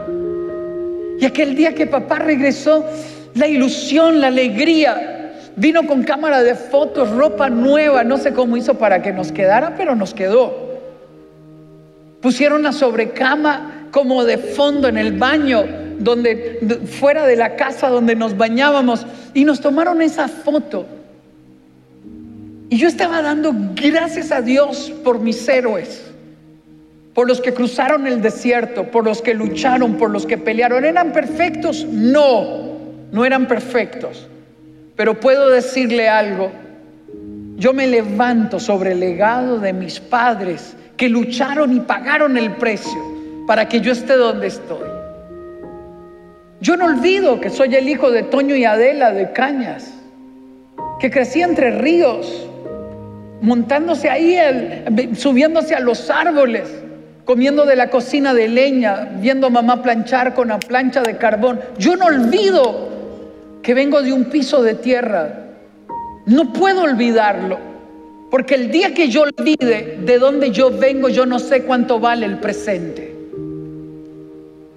Y aquel día que papá regresó, la ilusión, la alegría, vino con cámara de fotos, ropa nueva, no sé cómo hizo para que nos quedara, pero nos quedó. Pusieron la sobrecama como de fondo en el baño, donde fuera de la casa donde nos bañábamos y nos tomaron esa foto. Y yo estaba dando gracias a Dios por mis héroes, por los que cruzaron el desierto, por los que lucharon, por los que pelearon. ¿Eran perfectos? No, no eran perfectos. Pero puedo decirle algo, yo me levanto sobre el legado de mis padres que lucharon y pagaron el precio para que yo esté donde estoy. Yo no olvido que soy el hijo de Toño y Adela de Cañas, que crecí entre ríos, montándose ahí, subiéndose a los árboles, comiendo de la cocina de leña, viendo a mamá planchar con la plancha de carbón. Yo no olvido que vengo de un piso de tierra. No puedo olvidarlo. Porque el día que yo olvide de dónde yo vengo, yo no sé cuánto vale el presente.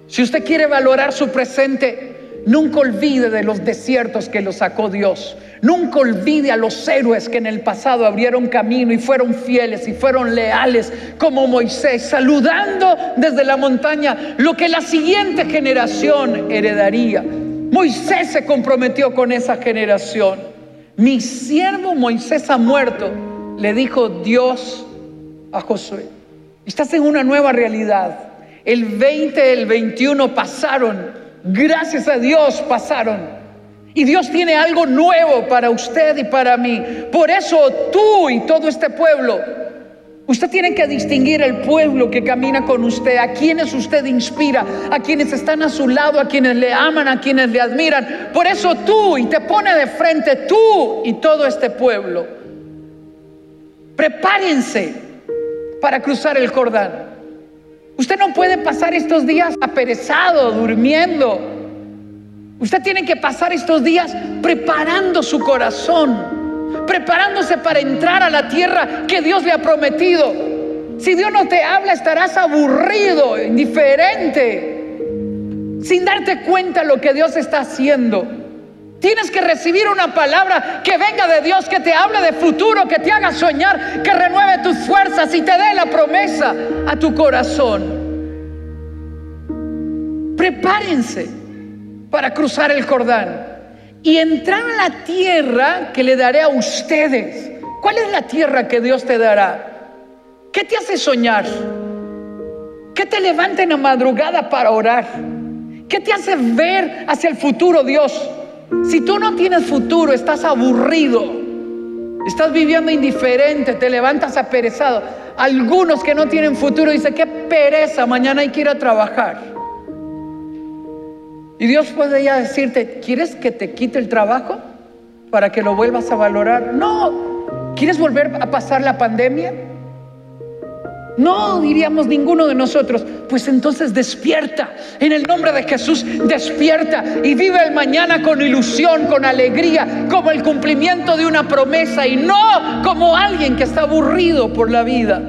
Si usted quiere valorar su presente, nunca olvide de los desiertos que lo sacó Dios. Nunca olvide a los héroes que en el pasado abrieron camino y fueron fieles y fueron leales como Moisés, saludando desde la montaña lo que la siguiente generación heredaría. Moisés se comprometió con esa generación. Mi siervo Moisés ha muerto, le dijo Dios a Josué. Estás en una nueva realidad. El 20, el 21 pasaron. Gracias a Dios pasaron. Y Dios tiene algo nuevo para usted y para mí. Por eso tú y todo este pueblo, usted tiene que distinguir el pueblo que camina con usted, a quienes usted inspira, a quienes están a su lado, a quienes le aman, a quienes le admiran. Por eso tú y te pone de frente tú y todo este pueblo. Prepárense para cruzar el Jordán. Usted no puede pasar estos días aperezado, durmiendo Usted tiene que pasar estos días preparando su corazón, preparándose para entrar a la tierra que Dios le ha prometido. Si Dios no te habla, estarás aburrido, indiferente, sin darte cuenta lo que Dios está haciendo. Tienes que recibir una palabra que venga de Dios, que te hable de futuro, que te haga soñar, que renueve tus fuerzas y te dé la promesa a tu corazón. Prepárense para cruzar el Jordán y entrar a la tierra que le daré a ustedes. ¿Cuál es la tierra que Dios te dará? ¿Qué te hace soñar? ¿Qué te levanta en la madrugada para orar? ¿Qué te hace ver hacia el futuro, Dios? Si tú no tienes futuro, estás aburrido, estás viviendo indiferente, te levantas aperezado. Algunos que no tienen futuro dicen, qué pereza, mañana hay que ir a trabajar. Y Dios puede ya decirte, ¿quieres que te quite el trabajo para que lo vuelvas a valorar? No. ¿Quieres volver a pasar la pandemia? No, diríamos ninguno de nosotros. Pues entonces despierta. En el nombre de Jesús, despierta y vive el mañana con ilusión, con alegría, como el cumplimiento de una promesa y no como alguien que está aburrido por la vida.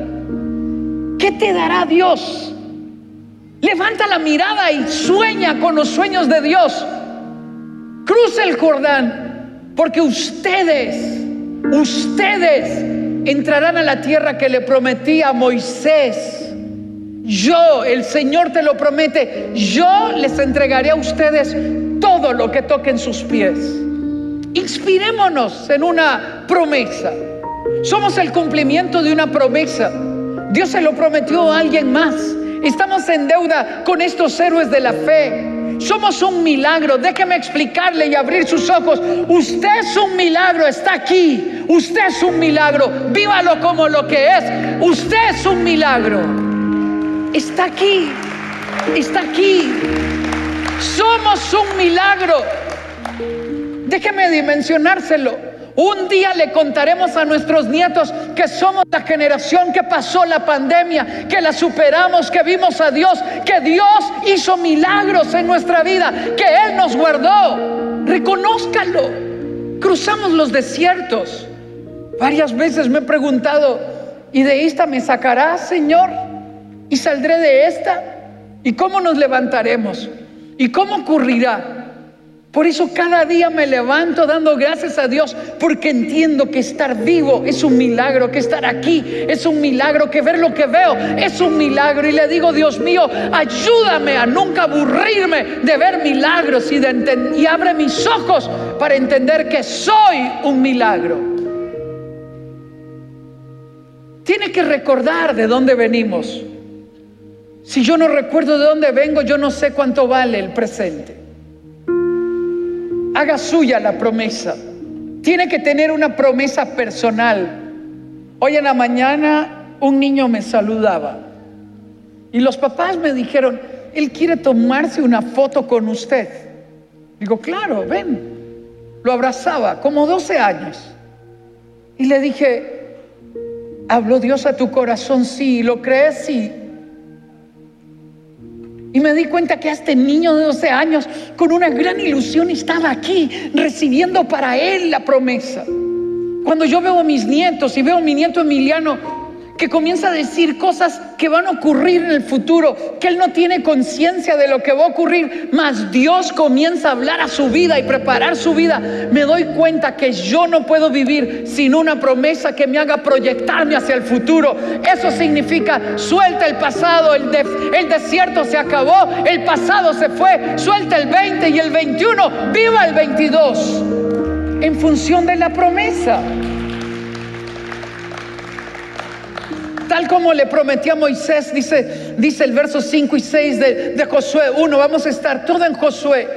¿Qué te dará Dios? Levanta la mirada y sueña con los sueños de Dios. Cruza el Jordán, porque ustedes, ustedes entrarán a la tierra que le prometí a Moisés. Yo, el Señor te lo promete, yo les entregaré a ustedes todo lo que toquen sus pies. Inspirémonos en una promesa. Somos el cumplimiento de una promesa. Dios se lo prometió a alguien más. Estamos en deuda con estos héroes de la fe. Somos un milagro. Déjeme explicarle y abrir sus ojos. Usted es un milagro, está aquí. Usted es un milagro. Vívalo como lo que es. Usted es un milagro. Está aquí. Está aquí. Somos un milagro. Déjeme dimensionárselo. Un día le contaremos a nuestros nietos que somos la generación que pasó la pandemia, que la superamos, que vimos a Dios, que Dios hizo milagros en nuestra vida, que Él nos guardó. Reconózcalo. Cruzamos los desiertos. Varias veces me he preguntado, ¿y de esta me sacarás, Señor? ¿Y saldré de esta? ¿Y cómo nos levantaremos? ¿Y cómo ocurrirá? Por eso cada día me levanto dando gracias a Dios porque entiendo que estar vivo es un milagro, que estar aquí es un milagro, que ver lo que veo es un milagro. Y le digo, Dios mío, ayúdame a nunca aburrirme de ver milagros y, de y abre mis ojos para entender que soy un milagro. Tiene que recordar de dónde venimos. Si yo no recuerdo de dónde vengo, yo no sé cuánto vale el presente haga suya la promesa. Tiene que tener una promesa personal. Hoy en la mañana un niño me saludaba y los papás me dijeron, él quiere tomarse una foto con usted. Digo, claro, ven. Lo abrazaba, como 12 años. Y le dije, ¿habló Dios a tu corazón? Sí, ¿lo crees? Sí. Y me di cuenta que este niño de 12 años, con una gran ilusión, estaba aquí recibiendo para él la promesa. Cuando yo veo a mis nietos y veo a mi nieto Emiliano que comienza a decir cosas que van a ocurrir en el futuro, que él no tiene conciencia de lo que va a ocurrir, mas Dios comienza a hablar a su vida y preparar su vida, me doy cuenta que yo no puedo vivir sin una promesa que me haga proyectarme hacia el futuro. Eso significa, suelta el pasado, el, el desierto se acabó, el pasado se fue, suelta el 20 y el 21, viva el 22, en función de la promesa. Tal como le prometió a Moisés, dice, dice el verso 5 y 6 de, de Josué 1, vamos a estar todo en Josué.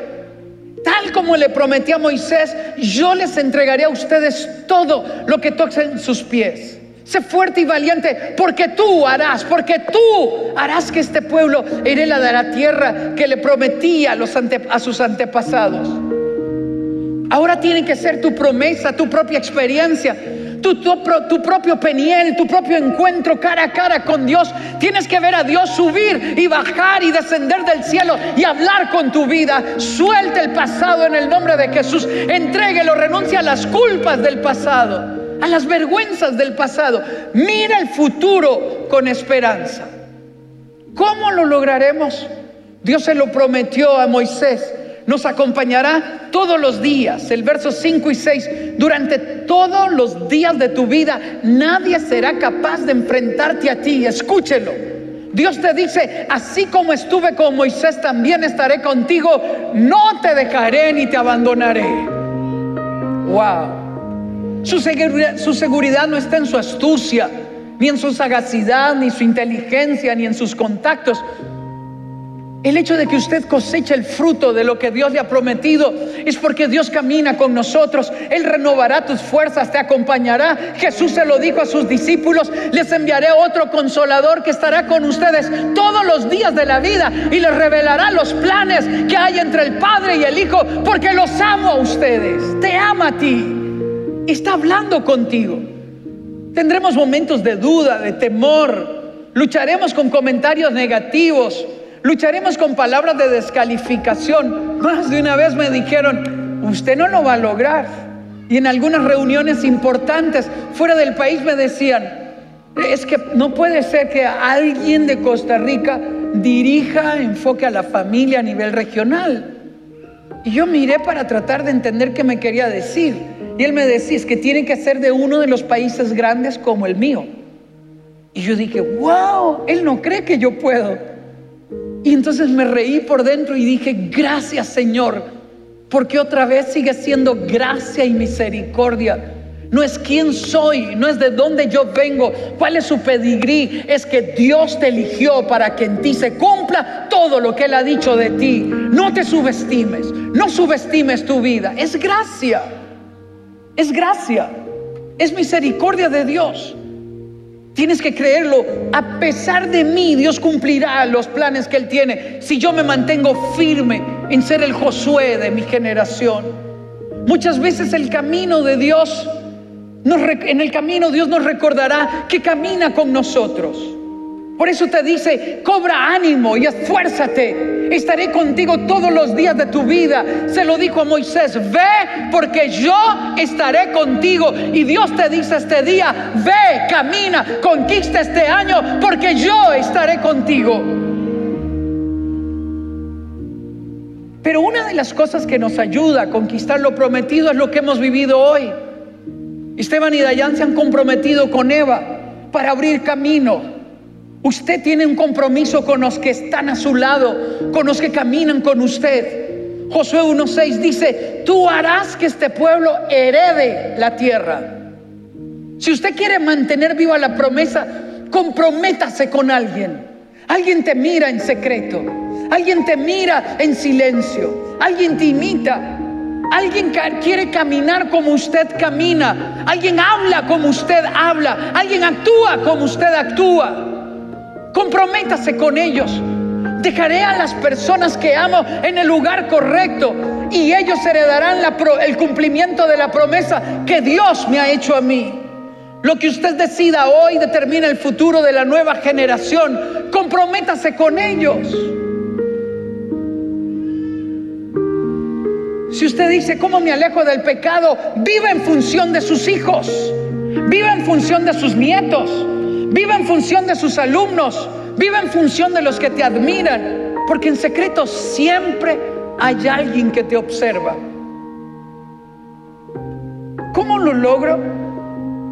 Tal como le prometí a Moisés, yo les entregaré a ustedes todo lo que toquen sus pies. Sé fuerte y valiente, porque tú harás, porque tú harás que este pueblo herede la tierra que le prometí a, los a sus antepasados. Ahora tiene que ser tu promesa, tu propia experiencia tu, tu, propio peniel, tu propio encuentro cara a cara con Dios. Tienes que ver a Dios subir y bajar y descender del cielo y hablar con tu vida. Suelte el pasado en el nombre de Jesús. Entréguelo, renuncia a las culpas del pasado, a las vergüenzas del pasado. Mira el futuro con esperanza. ¿Cómo lo lograremos? Dios se lo prometió a Moisés nos acompañará todos los días. El verso 5 y 6, durante todos los días de tu vida, nadie será capaz de enfrentarte a ti. Escúchelo. Dios te dice, así como estuve con Moisés, también estaré contigo. No te dejaré ni te abandonaré. Wow. Su seguridad, no está en su astucia, ni en su sagacidad, ni su inteligencia, ni en sus contactos. El hecho de que usted coseche el fruto de lo que Dios le ha prometido es porque Dios camina con nosotros. Él renovará tus fuerzas, te acompañará. Jesús se lo dijo a sus discípulos, les enviaré otro consolador que estará con ustedes todos los días de la vida y les revelará los planes que hay entre el Padre y el Hijo, porque los amo a ustedes. Te ama a ti. Está hablando contigo. Tendremos momentos de duda, de temor. Lucharemos con comentarios negativos Lucharemos con palabras de descalificación. Más de una vez me dijeron, usted no lo va a lograr. Y en algunas reuniones importantes fuera del país me decían, es que no puede ser que alguien de Costa Rica dirija enfoque a la familia a nivel regional. Y yo miré para tratar de entender qué me quería decir. Y él me decía, es que tiene que ser de uno de los países grandes como el mío. Y yo dije, wow, él no cree que yo puedo. Y entonces me reí por dentro y dije, gracias Señor, porque otra vez sigue siendo gracia y misericordia. No es quién soy, no es de dónde yo vengo, cuál es su pedigrí, es que Dios te eligió para que en ti se cumpla todo lo que Él ha dicho de ti. No te subestimes, no subestimes tu vida, es gracia, es gracia, es misericordia de Dios. Tienes que creerlo. A pesar de mí, Dios cumplirá los planes que Él tiene si yo me mantengo firme en ser el Josué de mi generación. Muchas veces el camino de Dios, en el camino Dios nos recordará que camina con nosotros. Por eso te dice, cobra ánimo y esfuérzate. Estaré contigo todos los días de tu vida. Se lo dijo a Moisés, ve porque yo estaré contigo. Y Dios te dice este día, ve, camina, conquista este año porque yo estaré contigo. Pero una de las cosas que nos ayuda a conquistar lo prometido es lo que hemos vivido hoy. Esteban y Dayan se han comprometido con Eva para abrir camino Usted tiene un compromiso con los que están a su lado, con los que caminan con usted. Josué 1.6 dice, tú harás que este pueblo herede la tierra. Si usted quiere mantener viva la promesa, comprométase con alguien. Alguien te mira en secreto, alguien te mira en silencio, alguien te imita, alguien quiere caminar como usted camina, alguien habla como usted habla, alguien actúa como usted actúa. Comprométase con ellos. Dejaré a las personas que amo en el lugar correcto y ellos heredarán el cumplimiento de la promesa que Dios me ha hecho a mí. Lo que usted decida hoy determina el futuro de la nueva generación. Comprométase con ellos. Si usted dice, ¿cómo me alejo del pecado? Viva en función de sus hijos. Viva en función de sus nietos. Vive en función de sus alumnos. Vive en función de los que te admiran. Porque en secreto siempre hay alguien que te observa. ¿Cómo lo logro?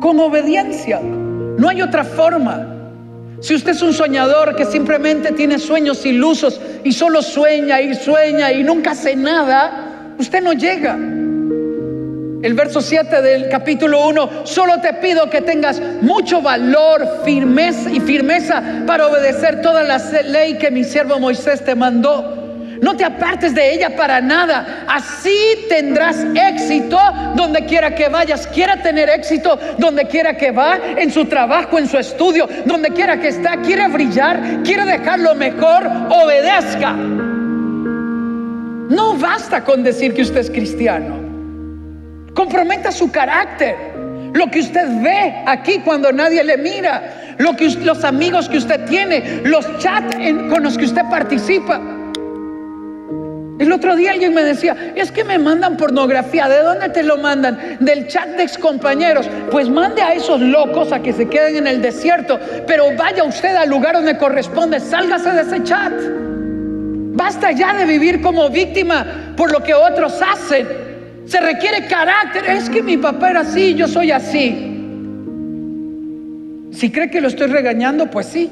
Con obediencia. No hay otra forma. Si usted es un soñador que simplemente tiene sueños ilusos y solo sueña y sueña y nunca hace nada, usted no llega. El verso 7 del capítulo 1, solo te pido que tengas mucho valor, firmeza y firmeza para obedecer toda la ley que mi siervo Moisés te mandó. No te apartes de ella para nada. Así tendrás éxito donde quiera que vayas. Quiera tener éxito donde quiera que va, en su trabajo, en su estudio, donde quiera que está. Quiere brillar, quiere dejar lo mejor, obedezca. No basta con decir que usted es cristiano. Comprometa su carácter. Lo que usted ve aquí cuando nadie le mira. Lo que, los amigos que usted tiene. Los chats con los que usted participa. El otro día alguien me decía, es que me mandan pornografía. ¿De dónde te lo mandan? Del chat de excompañeros. Pues mande a esos locos a que se queden en el desierto. Pero vaya usted al lugar donde corresponde. Sálgase de ese chat. Basta ya de vivir como víctima por lo que otros hacen. Se requiere carácter. Es que mi papá era así, yo soy así. Si cree que lo estoy regañando, pues sí.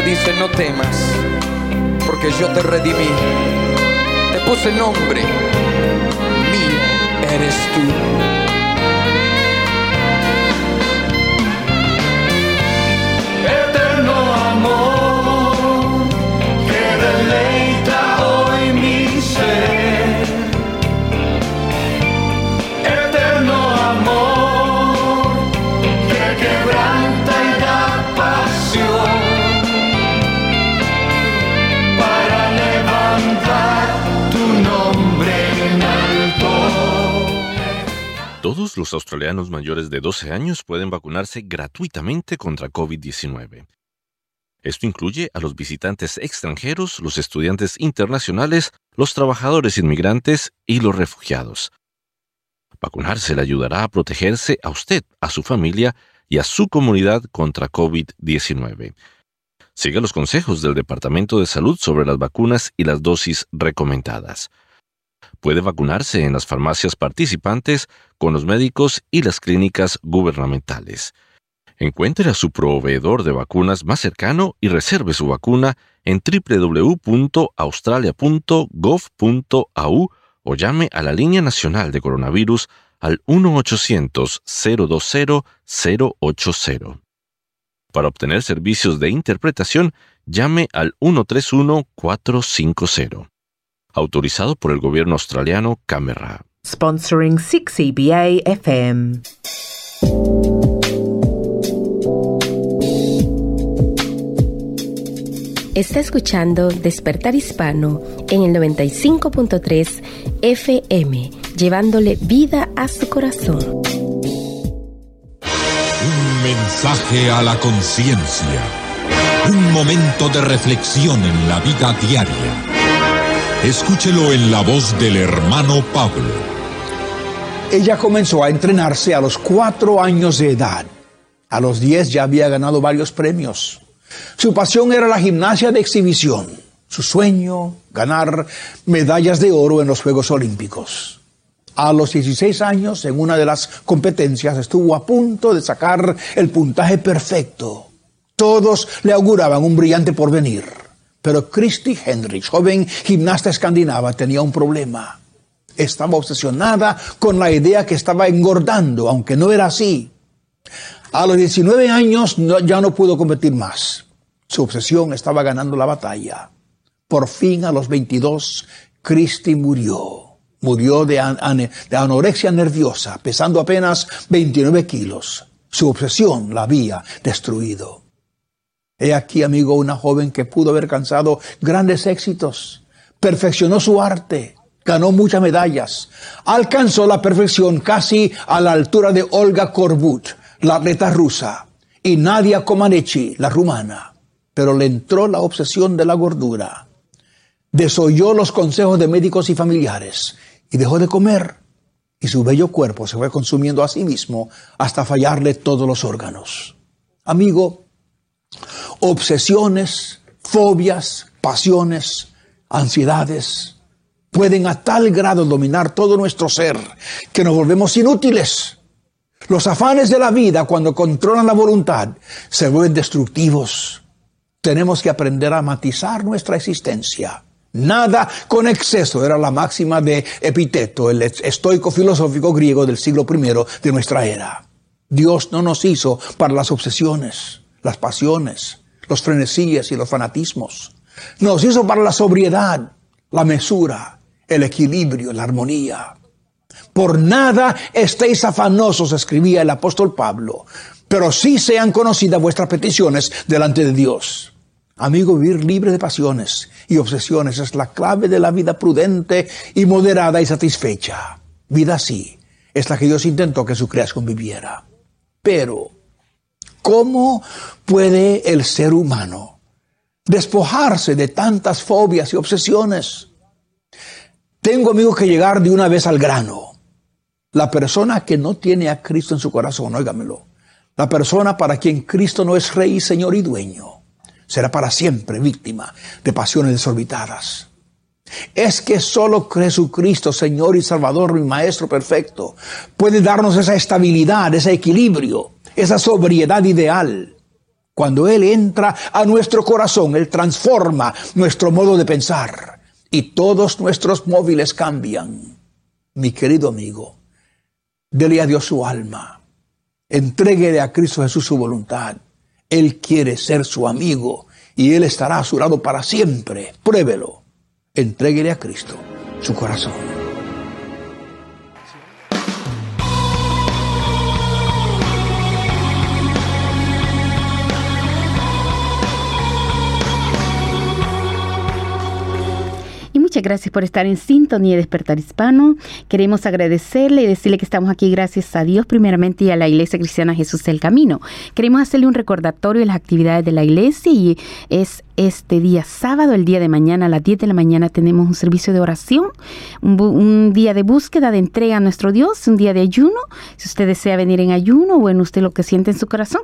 Te dice, no temas, porque yo te redimí. Te puse nombre, mío eres tú. Los australianos mayores de 12 años pueden vacunarse gratuitamente contra COVID-19. Esto incluye a los visitantes extranjeros, los estudiantes internacionales, los trabajadores inmigrantes y los refugiados. Vacunarse le ayudará a protegerse a usted, a su familia y a su comunidad contra COVID-19. Siga los consejos del Departamento de Salud sobre las vacunas y las dosis recomendadas. Puede vacunarse en las farmacias participantes, con los médicos y las clínicas gubernamentales. Encuentre a su proveedor de vacunas más cercano y reserve su vacuna en www.australia.gov.au o llame a la línea nacional de coronavirus al 1-800-020-080. Para obtener servicios de interpretación, llame al 131-450. Autorizado por el gobierno australiano Camera. Sponsoring 6EBA FM. Está escuchando Despertar Hispano en el 95.3 FM, llevándole vida a su corazón. Un mensaje a la conciencia. Un momento de reflexión en la vida diaria. Escúchelo en la voz del hermano Pablo. Ella comenzó a entrenarse a los cuatro años de edad. A los diez ya había ganado varios premios. Su pasión era la gimnasia de exhibición. Su sueño, ganar medallas de oro en los Juegos Olímpicos. A los 16 años, en una de las competencias, estuvo a punto de sacar el puntaje perfecto. Todos le auguraban un brillante porvenir. Pero Christy Hendricks, joven gimnasta escandinava, tenía un problema. Estaba obsesionada con la idea que estaba engordando, aunque no era así. A los 19 años ya no pudo competir más. Su obsesión estaba ganando la batalla. Por fin, a los 22, Christy murió. Murió de anorexia nerviosa, pesando apenas 29 kilos. Su obsesión la había destruido. He aquí, amigo, una joven que pudo haber alcanzado grandes éxitos. Perfeccionó su arte, ganó muchas medallas, alcanzó la perfección casi a la altura de Olga Korbut, la atleta rusa, y Nadia Comaneci, la rumana. Pero le entró la obsesión de la gordura. Desoyó los consejos de médicos y familiares y dejó de comer. Y su bello cuerpo se fue consumiendo a sí mismo hasta fallarle todos los órganos. Amigo, obsesiones, fobias, pasiones, ansiedades, pueden a tal grado dominar todo nuestro ser que nos volvemos inútiles los afanes de la vida, cuando controlan la voluntad, se vuelven destructivos. Tenemos que aprender a matizar nuestra existencia. Nada con exceso era la máxima de Epiteto, el estoico filosófico griego del siglo I de nuestra era. Dios no nos hizo para las obsesiones, las pasiones, los frenesíes y los fanatismos. Nos hizo para la sobriedad, la mesura, el equilibrio, la armonía. Por nada estéis afanosos, escribía el apóstol Pablo, pero sí sean conocidas vuestras peticiones delante de Dios. Amigo, vivir libre de pasiones y obsesiones es la clave de la vida prudente y moderada y satisfecha. Vida así es la que Dios intentó que su creación viviera. Pero, ¿cómo puede el ser humano despojarse de tantas fobias y obsesiones? Tengo, amigos, que llegar de una vez al grano. La persona que no tiene a Cristo en su corazón, óigamelo, la persona para quien Cristo no es rey, señor y dueño, será para siempre víctima de pasiones desorbitadas. Es que solo Jesucristo, Señor y Salvador, mi Maestro perfecto, puede darnos esa estabilidad, ese equilibrio, esa sobriedad ideal. Cuando Él entra a nuestro corazón, Él transforma nuestro modo de pensar y todos nuestros móviles cambian. Mi querido amigo, Dele a Dios su alma. Entréguele a Cristo Jesús su voluntad. Él quiere ser su amigo y Él estará a su lado para siempre. Pruébelo. Entréguele a Cristo su corazón. Gracias por estar en sintonía de Despertar Hispano. Queremos agradecerle y decirle que estamos aquí gracias a Dios primeramente y a la Iglesia Cristiana Jesús del Camino. Queremos hacerle un recordatorio de las actividades de la iglesia y es este día sábado, el día de mañana, a las 10 de la mañana, tenemos un servicio de oración, un, día de búsqueda, de entrega a nuestro Dios, un día de ayuno. Si usted desea venir en ayuno, bueno, usted lo que siente en su corazón,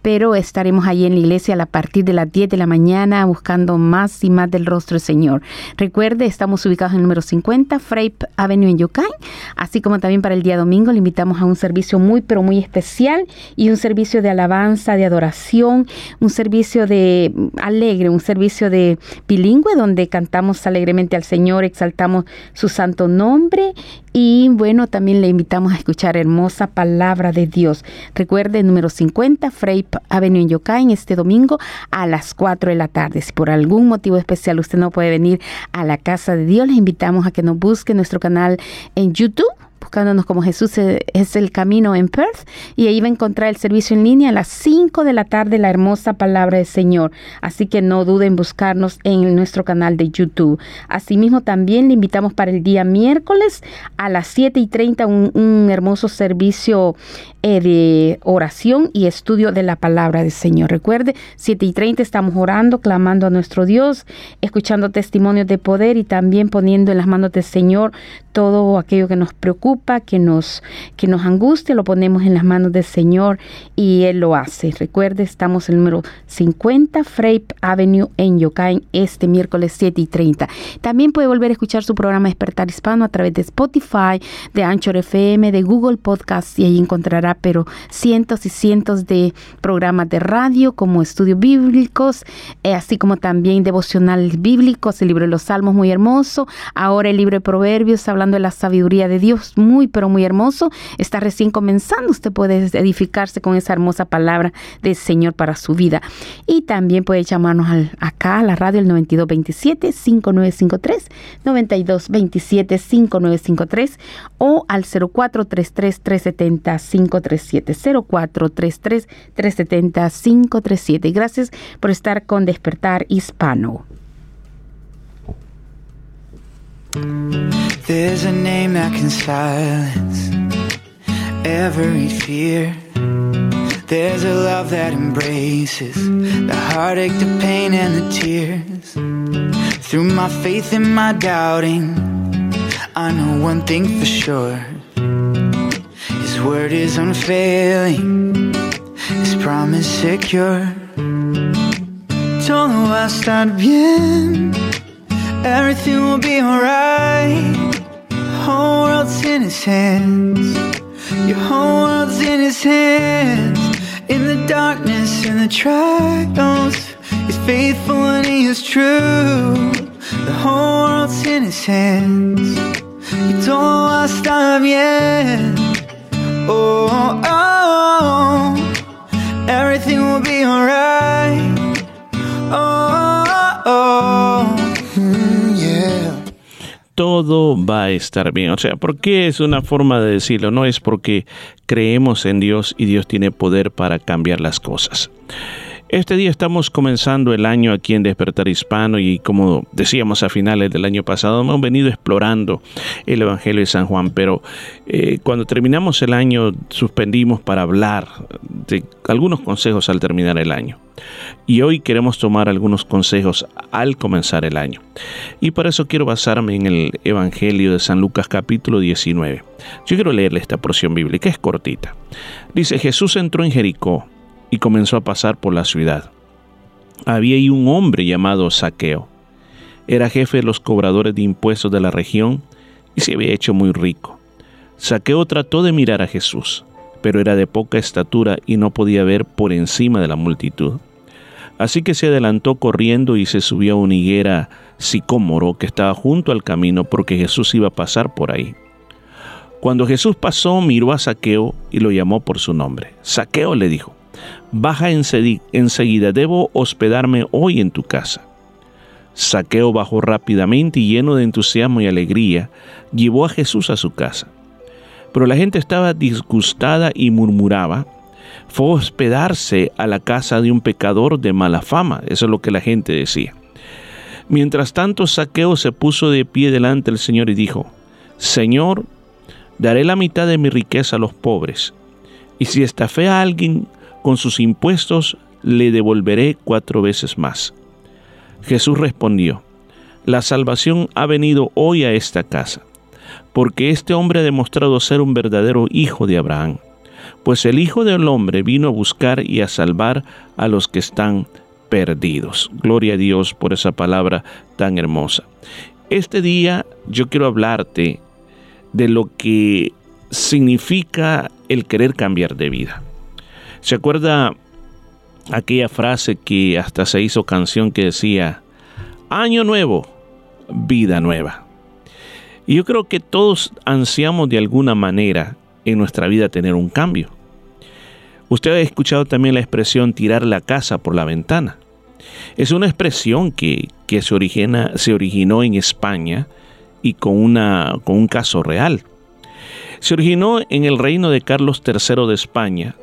pero estaremos allí en la iglesia a partir de las 10 de la mañana buscando más y más del rostro del Señor. Recuerde, estamos ubicados en el número 50, Frape Avenue en Yocay, así como también para el día domingo le invitamos a un servicio muy, pero muy especial y un servicio de alabanza, de adoración, un servicio de alegre, un servicio de bilingüe donde cantamos alegremente al Señor, exaltamos su santo nombre y bueno, también le invitamos a escuchar hermosa palabra de Dios. Recuerde, número 50, Frey Avenue en Yokain, este domingo a las 4 de la tarde. Si por algún motivo especial usted no puede venir a la casa de Dios, le invitamos a que nos busque nuestro canal en YouTube buscándonos como Jesús es el camino en Perth y ahí va a encontrar el servicio en línea a las 5 de la tarde, la hermosa palabra del Señor. Así que no duden en buscarnos en nuestro canal de YouTube. Asimismo, también le invitamos para el día miércoles a las 7 y 30 un, un hermoso servicio eh, de oración y estudio de la palabra del Señor. Recuerde, 7 y 30 estamos orando, clamando a nuestro Dios, escuchando testimonios de poder y también poniendo en las manos del Señor todo aquello que nos preocupa, que nos, que nos angustia, lo ponemos en las manos del Señor y Él lo hace. Recuerde, estamos en el número 50 Frape Avenue en Yokain este miércoles 7 y 30. También puede volver a escuchar su programa Despertar Hispano a través de Spotify, de Anchor FM, de Google Podcast y ahí encontrará pero cientos y cientos de programas de radio como estudios bíblicos, eh, así como también devocionales bíblicos, el libro de los Salmos muy hermoso, ahora el libro de Proverbios hablando de la sabiduría de Dios, muy pero muy hermoso, está recién comenzando, usted puede edificarse con esa hermosa palabra del Señor para su vida. Y también puede llamarnos acá a la radio el 9227-5953, 9227-5953 o al 0433-370-537, 0433-370-537. Gracias por estar con Despertar Hispano. There's a name that can silence every fear. There's a love that embraces the heartache, the pain, and the tears. Through my faith and my doubting, I know one thing for sure. His word is unfailing, His promise secure. Todo va a estar bien. Everything will be alright. Whole world's in his hands. Your whole world's in his hands. In the darkness and the trials, he's faithful and he is true. The whole world's in his hands. Y todo va a estar bien. Oh, oh, oh. everything will be alright. Todo va a estar bien. O sea, ¿por qué es una forma de decirlo? No es porque creemos en Dios y Dios tiene poder para cambiar las cosas. Este día estamos comenzando el año aquí en Despertar Hispano y como decíamos a finales del año pasado, hemos venido explorando el Evangelio de San Juan, pero eh, cuando terminamos el año suspendimos para hablar de algunos consejos al terminar el año. Y hoy queremos tomar algunos consejos al comenzar el año. Y por eso quiero basarme en el Evangelio de San Lucas capítulo 19. Yo quiero leerle esta porción bíblica, es cortita. Dice, Jesús entró en Jericó y comenzó a pasar por la ciudad. Había ahí un hombre llamado Saqueo. Era jefe de los cobradores de impuestos de la región y se había hecho muy rico. Saqueo trató de mirar a Jesús, pero era de poca estatura y no podía ver por encima de la multitud. Así que se adelantó corriendo y se subió a una higuera sicómoro que estaba junto al camino porque Jesús iba a pasar por ahí. Cuando Jesús pasó, miró a Saqueo y lo llamó por su nombre. Saqueo le dijo, baja enseguida, debo hospedarme hoy en tu casa. Saqueo bajó rápidamente y lleno de entusiasmo y alegría, llevó a Jesús a su casa. Pero la gente estaba disgustada y murmuraba. Fue hospedarse a la casa de un pecador de mala fama, eso es lo que la gente decía. Mientras tanto, Saqueo se puso de pie delante del Señor y dijo, Señor, daré la mitad de mi riqueza a los pobres, y si estafé a alguien con sus impuestos, le devolveré cuatro veces más. Jesús respondió, La salvación ha venido hoy a esta casa, porque este hombre ha demostrado ser un verdadero hijo de Abraham, pues el Hijo del Hombre vino a buscar y a salvar a los que están perdidos. Gloria a Dios por esa palabra tan hermosa. Este día yo quiero hablarte de lo que significa el querer cambiar de vida. ¿Se acuerda aquella frase que hasta se hizo canción que decía, año nuevo, vida nueva? Y yo creo que todos ansiamos de alguna manera en nuestra vida tener un cambio. Usted ha escuchado también la expresión tirar la casa por la ventana. Es una expresión que, se, origina, se originó en España y con, una, con un caso real. Se originó en el reino de Carlos III de España,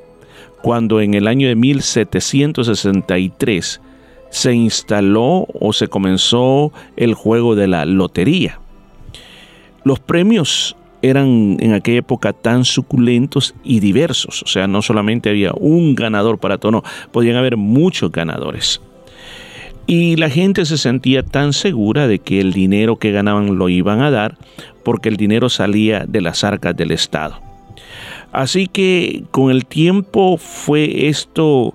cuando en el año de 1763 se instaló o se comenzó el juego de la lotería. Los premios eran en aquella época tan suculentos y diversos, o sea, no solamente había un ganador para todo, podían haber muchos ganadores. Y la gente se sentía tan segura de que el dinero que ganaban lo iban a dar porque el dinero salía de las arcas del Estado. Así que con el tiempo fue esto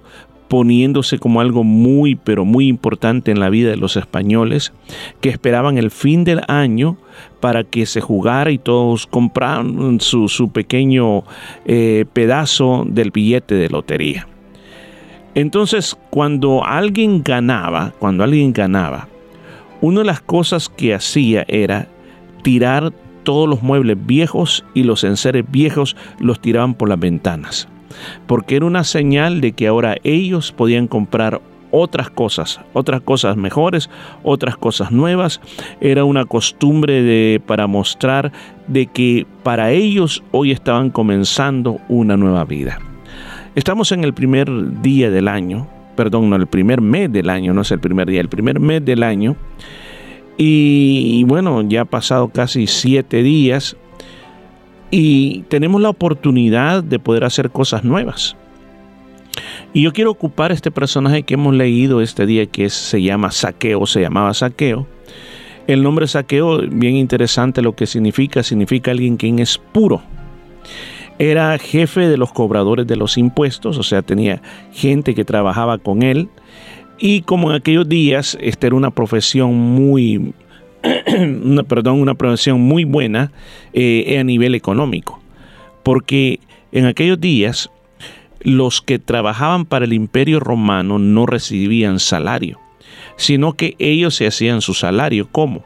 poniéndose como algo muy, pero muy importante en la vida de los españoles, que esperaban el fin del año para que se jugara y todos compraran su, pequeño eh, pedazo del billete de lotería. Entonces, cuando alguien ganaba, cuando alguien ganaba, una de las cosas que hacía era tirar todos los muebles viejos y los enseres viejos los tiraban por las ventanas, porque era una señal de que ahora ellos podían comprar otras cosas, otras cosas mejores, otras cosas nuevas. Era una costumbre de, para mostrar de que para ellos hoy estaban comenzando una nueva vida. Estamos en el primer día del año, perdón, no, el primer mes del año, no es el primer día, el primer mes del año. Y, bueno, ya ha pasado casi siete días y tenemos la oportunidad de poder hacer cosas nuevas. Y yo quiero ocupar este personaje que hemos leído este día que se llama Saqueo, se llamaba Saqueo. El nombre Saqueo, bien interesante lo que significa, significa alguien quien es puro era jefe de los cobradores de los impuestos, o sea, tenía gente que trabajaba con él. Y como en aquellos días, esta era una profesión muy, [CLEARS THROAT] una, perdón, una profesión muy buena eh, a nivel económico. Porque en aquellos días, los que trabajaban para el imperio romano no recibían salario, sino que ellos se hacían su salario. ¿Cómo?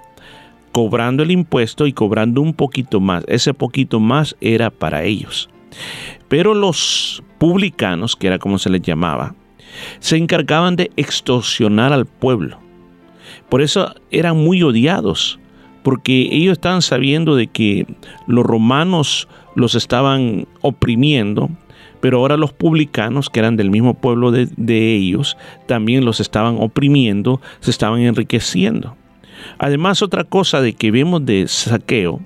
cobrando el impuesto y cobrando un poquito más. Ese poquito más era para ellos. Pero los publicanos, que era como se les llamaba, se encargaban de extorsionar al pueblo. Por eso eran muy odiados, porque ellos estaban sabiendo de que los romanos los estaban oprimiendo, pero ahora los publicanos, que eran del mismo pueblo de, de ellos, también los estaban oprimiendo, se estaban enriqueciendo. Además, otra cosa de que vemos de saqueo,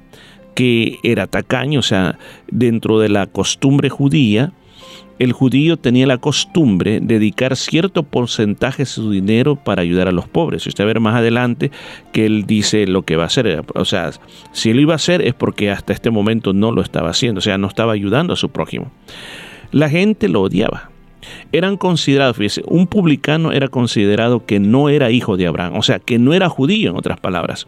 que era tacaño, o sea, dentro de la costumbre judía, el judío tenía la costumbre de dedicar cierto porcentaje de su dinero para ayudar a los pobres. Usted ver más adelante que él dice lo que va a hacer. O sea, si él iba a hacer es porque hasta este momento no lo estaba haciendo, o sea, no estaba ayudando a su prójimo. La gente lo odiaba eran considerados, fíjese, un publicano era considerado que no era hijo de Abraham, o sea, que no era judío, en otras palabras.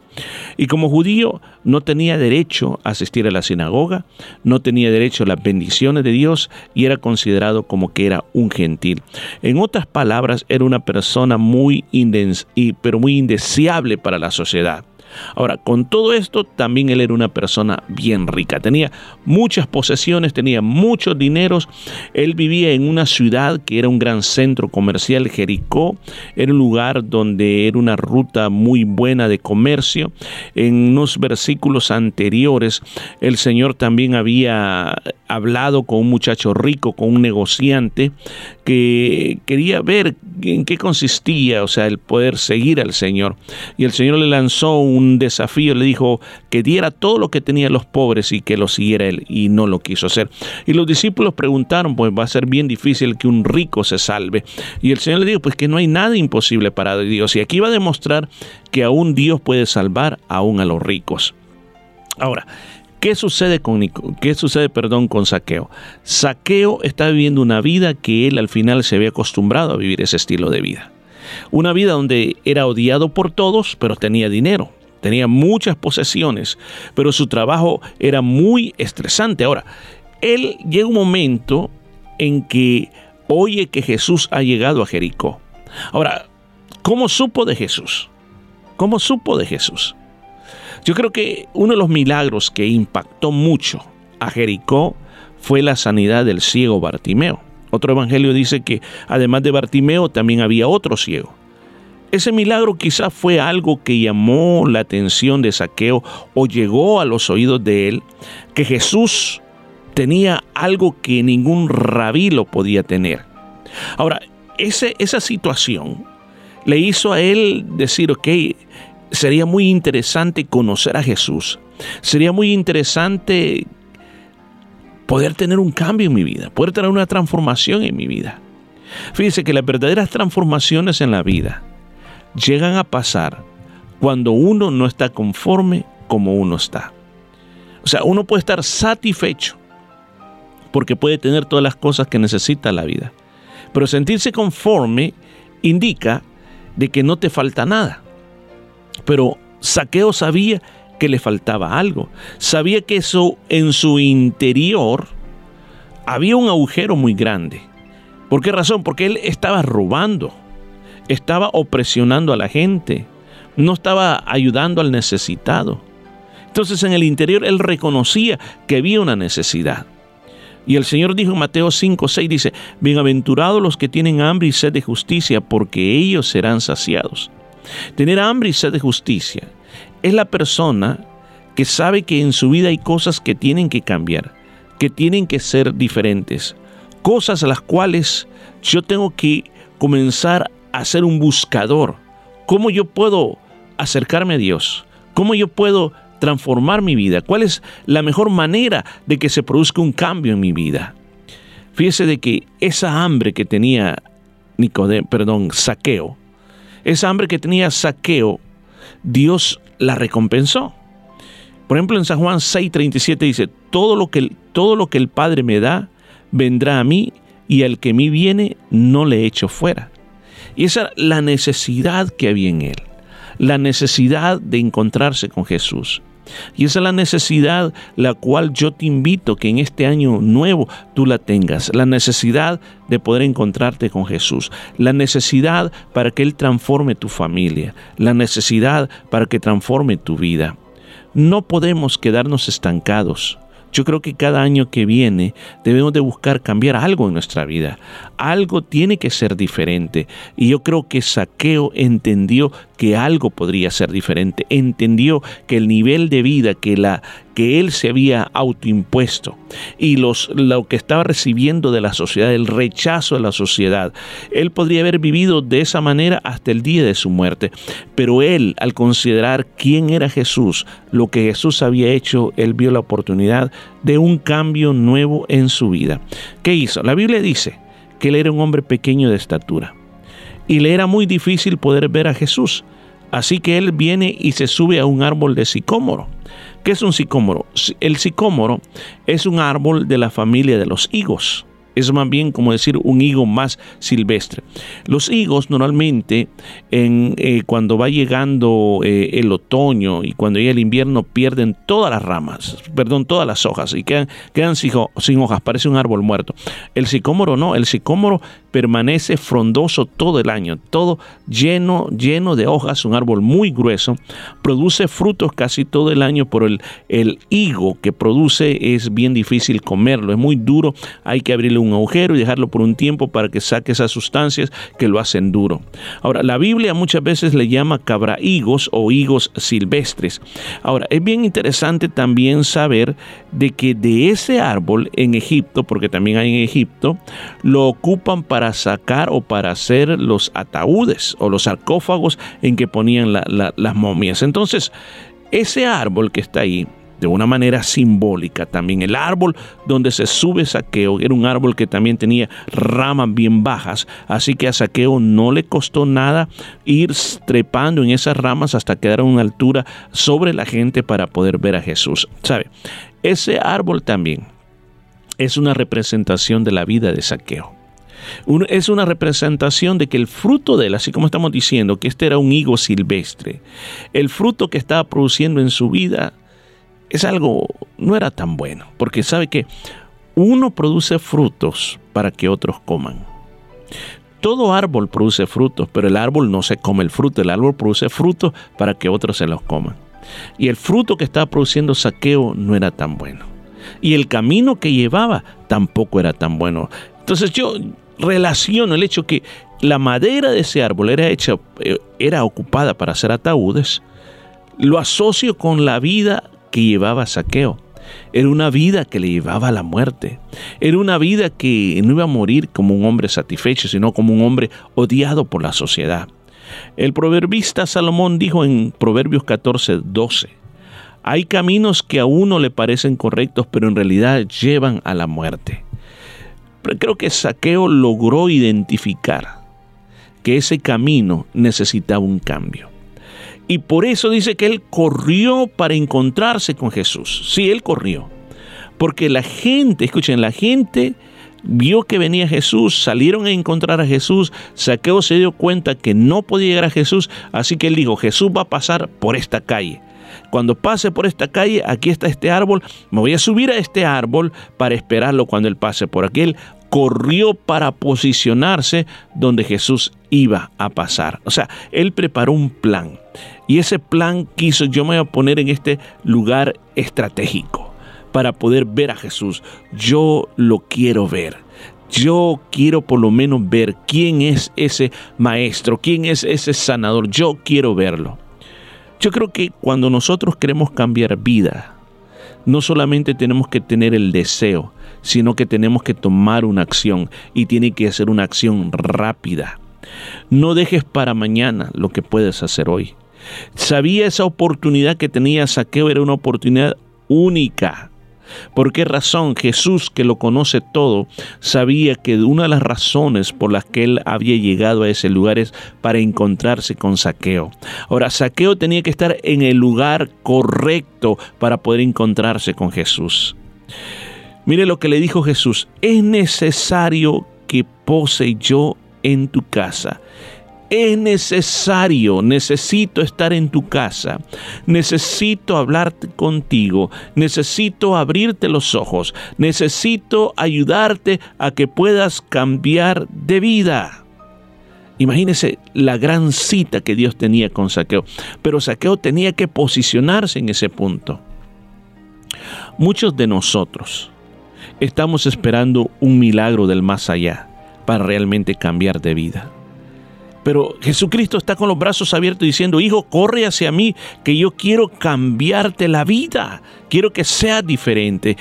Y como judío no tenía derecho a asistir a la sinagoga, no tenía derecho a las bendiciones de Dios y era considerado como que era un gentil. En otras palabras, era una persona muy, pero muy indeseable para la sociedad. Ahora, con todo esto, también él era una persona bien rica. Tenía muchas posesiones, tenía muchos dineros. Él vivía en una ciudad que era un gran centro comercial, Jericó. Era un lugar donde era una ruta muy buena de comercio. En unos versículos anteriores, el Señor también había hablado con un muchacho rico, con un negociante, que quería ver en qué consistía, o sea, el poder seguir al Señor. Y el Señor le lanzó un desafío, le dijo que diera todo lo que tenían los pobres y que lo siguiera él, y no lo quiso hacer. Y los discípulos preguntaron, pues va a ser bien difícil que un rico se salve. Y el Señor le dijo, pues que no hay nada imposible para Dios. Y aquí va a demostrar que aún Dios puede salvar aún a los ricos. Ahora, ¿Qué sucede con qué sucede, perdón, con Saqueo? Saqueo está viviendo una vida que él al final se había acostumbrado a vivir ese estilo de vida. Una vida donde era odiado por todos, pero tenía dinero, tenía muchas posesiones, pero su trabajo era muy estresante. Ahora, él llega un momento en que oye que Jesús ha llegado a Jericó. Ahora, ¿cómo supo de Jesús? ¿Cómo supo de Jesús? Yo creo que uno de los milagros que impactó mucho a Jericó fue la sanidad del ciego Bartimeo. Otro evangelio dice que además de Bartimeo también había otro ciego. Ese milagro quizás fue algo que llamó la atención de Saqueo o llegó a los oídos de él, que Jesús tenía algo que ningún rabí lo podía tener. Ahora, esa situación le hizo a él decir, ok, sería muy interesante conocer a Jesús. Sería muy interesante poder tener un cambio en mi vida, poder tener una transformación en mi vida. Fíjese que las verdaderas transformaciones en la vida llegan a pasar cuando uno no está conforme como uno está. O sea, uno puede estar satisfecho porque puede tener todas las cosas que necesita la vida. Pero sentirse conforme indica de que no te falta nada. Pero Saqueo sabía que le faltaba algo. Sabía que eso en su interior había un agujero muy grande. ¿Por qué razón? Porque él estaba robando, estaba opresionando a la gente, no estaba ayudando al necesitado. Entonces en el interior él reconocía que había una necesidad. Y el Señor dijo en Mateo 5, 6, dice, Bienaventurados los que tienen hambre y sed de justicia, porque ellos serán saciados. Tener hambre y sed de justicia es la persona que sabe que en su vida hay cosas que tienen que cambiar, que tienen que ser diferentes, cosas a las cuales yo tengo que comenzar a ser un buscador. ¿Cómo yo puedo acercarme a Dios? ¿Cómo yo puedo transformar mi vida? ¿Cuál es la mejor manera de que se produzca un cambio en mi vida? Fíjese de que esa hambre que tenía Nicodemo, perdón, Saqueo, esa hambre que tenía Saqueo, Dios la recompensó. Por ejemplo, en San Juan 6:37 dice, todo lo, que, todo lo que el Padre me da, vendrá a mí, y al que a mí viene, no le echo fuera. Y esa es la necesidad que había en él, la necesidad de encontrarse con Jesús. Y esa es la necesidad la cual yo te invito que en este año nuevo tú la tengas. La necesidad de poder encontrarte con Jesús. La necesidad para que Él transforme tu familia. La necesidad para que transforme tu vida. No podemos quedarnos estancados. Yo creo que cada año que viene debemos de buscar cambiar algo en nuestra vida. Algo tiene que ser diferente. Y yo creo que Saqueo entendió que algo podría ser diferente. Entendió que el nivel de vida que, la, que él se había autoimpuesto y los, lo que estaba recibiendo de la sociedad, el rechazo de la sociedad, él podría haber vivido de esa manera hasta el día de su muerte. Pero él, al considerar quién era Jesús, lo que Jesús había hecho, él vio la oportunidad de un cambio nuevo en su vida. ¿Qué hizo? La Biblia dice que él era un hombre pequeño de estatura y le era muy difícil poder ver a Jesús. Así que él viene y se sube a un árbol de sicómoro. ¿Qué es un sicómoro? El sicómoro es un árbol de la familia de los higos. Es más bien como decir un higo más silvestre. Los higos normalmente en, eh, cuando va llegando eh, el otoño y cuando llega el invierno pierden todas las ramas, perdón, todas las hojas y quedan, quedan sin, hojas, parece un árbol muerto. El sicómoro no, el sicómoro permanece frondoso todo el año, todo lleno, lleno de hojas, un árbol muy grueso, produce frutos casi todo el año, por el, el higo que produce es bien difícil comerlo, es muy duro, hay que abrirle un agujero y dejarlo por un tiempo para que saque esas sustancias que lo hacen duro. Ahora, la Biblia muchas veces le llama cabra higos o higos silvestres. Ahora, es bien interesante también saber de que de ese árbol en Egipto, porque también hay en Egipto, lo ocupan para sacar o para hacer los ataúdes o los sarcófagos en que ponían las momias. Entonces, ese árbol que está ahí, de una manera simbólica también. El árbol donde se sube Saqueo era un árbol que también tenía ramas bien bajas, así que a Saqueo no le costó nada ir trepando en esas ramas hasta quedar a una altura sobre la gente para poder ver a Jesús. ¿Sabe? Ese árbol también es una representación de la vida de Saqueo es una representación de que el fruto de él, así como estamos diciendo que este era un higo silvestre, el fruto que estaba produciendo en su vida es algo, no era tan bueno, porque sabe que uno produce frutos para que otros coman. Todo árbol produce frutos, pero el árbol no se come el fruto, el árbol produce frutos para que otros se los coman. Y el fruto que estaba produciendo saqueo no era tan bueno. Y el camino que llevaba tampoco era tan bueno. Entonces yo, relaciono el hecho que la madera de ese árbol era hecha, eh, era ocupada para hacer ataúdes, lo asocio con la vida que llevaba Saqueo. Era una vida que le llevaba a la muerte. Era una vida que no iba a morir como un hombre satisfecho, sino como un hombre odiado por la sociedad. El proverbista Salomón dijo en Proverbios 14, 12, hay caminos que a uno le parecen correctos, pero en realidad llevan a la muerte creo que Saqueo logró identificar que ese camino necesitaba un cambio. Y por eso dice que él corrió para encontrarse con Jesús. Sí, él corrió. Porque la gente, escuchen, la gente vio que venía Jesús, salieron a encontrar a Jesús, Saqueo se dio cuenta que no podía llegar a Jesús, así que él dijo, Jesús va a pasar por esta calle. Cuando pase por esta calle, aquí está este árbol, me voy a subir a este árbol para esperarlo cuando él pase por aquí corrió para posicionarse donde Jesús iba a pasar. O sea, él preparó un plan. Y ese plan quiso, yo me voy a poner en este lugar estratégico para poder ver a Jesús. Yo lo quiero ver. Yo quiero por lo menos ver quién es ese maestro, quién es ese sanador. Yo quiero verlo. Yo creo que cuando nosotros queremos cambiar vida, no solamente tenemos que tener el deseo, sino que tenemos que tomar una acción y tiene que ser una acción rápida. No dejes para mañana lo que puedes hacer hoy. Sabía esa oportunidad que tenía Saqueo era una oportunidad única. ¿Por qué razón Jesús, que lo conoce todo, sabía que una de las razones por las que él había llegado a ese lugar es para encontrarse con Saqueo? Ahora, Saqueo tenía que estar en el lugar correcto para poder encontrarse con Jesús. Mire lo que le dijo Jesús, es necesario que pose yo en tu casa. Es necesario, necesito estar en tu casa, necesito hablarte contigo, necesito abrirte los ojos, necesito ayudarte a que puedas cambiar de vida. Imagínese la gran cita que Dios tenía con Saqueo, pero Saqueo tenía que posicionarse en ese punto. Muchos de nosotros, estamos esperando un milagro del más allá para realmente cambiar de vida. Pero Jesucristo está con los brazos abiertos diciendo, hijo, corre hacia mí, que yo quiero cambiarte la vida, quiero que seas diferente.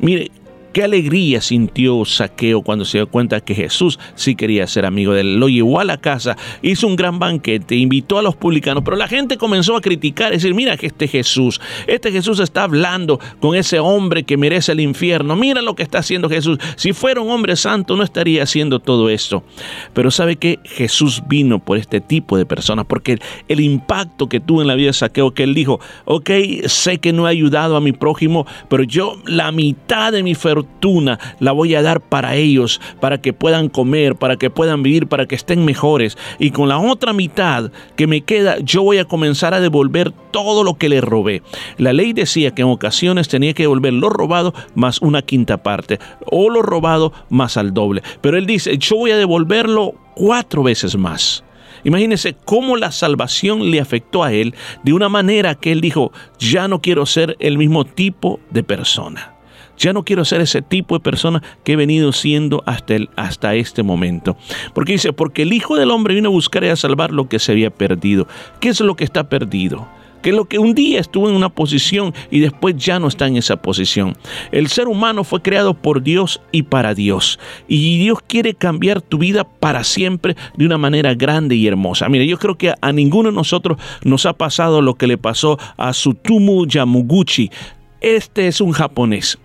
Mire, Qué alegría sintió Saqueo cuando se dio cuenta que Jesús sí quería ser amigo de él. Lo llevó a la casa, hizo un gran banquete, invitó a los publicanos, pero la gente comenzó a criticar, decir, mira que este Jesús, este Jesús está hablando con ese hombre que merece el infierno. Mira lo que está haciendo Jesús. Si fuera un hombre santo no estaría haciendo todo esto. Pero sabe que Jesús vino por este tipo de personas, porque el impacto que tuvo en la vida de Saqueo, que él dijo, ok, sé que no he ayudado a mi prójimo, pero yo la mitad de mi fortuna fortuna la voy a dar para ellos, para que puedan comer, para que puedan vivir, para que estén mejores. Y con la otra mitad que me queda, yo voy a comenzar a devolver todo lo que le robé. La ley decía que en ocasiones tenía que devolver lo robado más una quinta parte, o lo robado más al doble. Pero él dice, yo voy a devolverlo cuatro veces más. Imagínense cómo la salvación le afectó a él de una manera que él dijo, ya no quiero ser el mismo tipo de persona. Ya no quiero ser ese tipo de persona que he venido siendo hasta, el, hasta este momento. Porque dice, porque el Hijo del Hombre vino a buscar y a salvar lo que se había perdido. ¿Qué es lo que está perdido? que lo que un día estuvo en una posición y después ya no está en esa posición. El ser humano fue creado por Dios y para Dios. Y Dios quiere cambiar tu vida para siempre de una manera grande y hermosa. Mire, yo creo que a ninguno de nosotros nos ha pasado lo que le pasó a Sutumu Yamuguchi. Este es un japonés.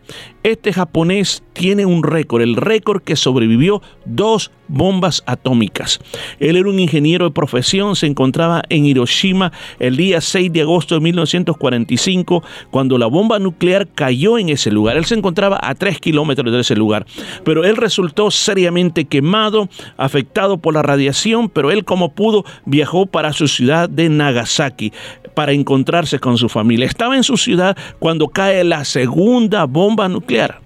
Este japonés tiene un récord, el récord que sobrevivió dos bombas atómicas. Él era un ingeniero de profesión, se encontraba en Hiroshima el día 6 de agosto de 1945, cuando la bomba nuclear cayó en ese lugar. Él se encontraba a tres kilómetros de ese lugar, pero él resultó seriamente quemado, afectado por la radiación, pero él como pudo viajó para su ciudad de Nagasaki para encontrarse con su familia. Estaba en su ciudad cuando cae la segunda bomba nuclear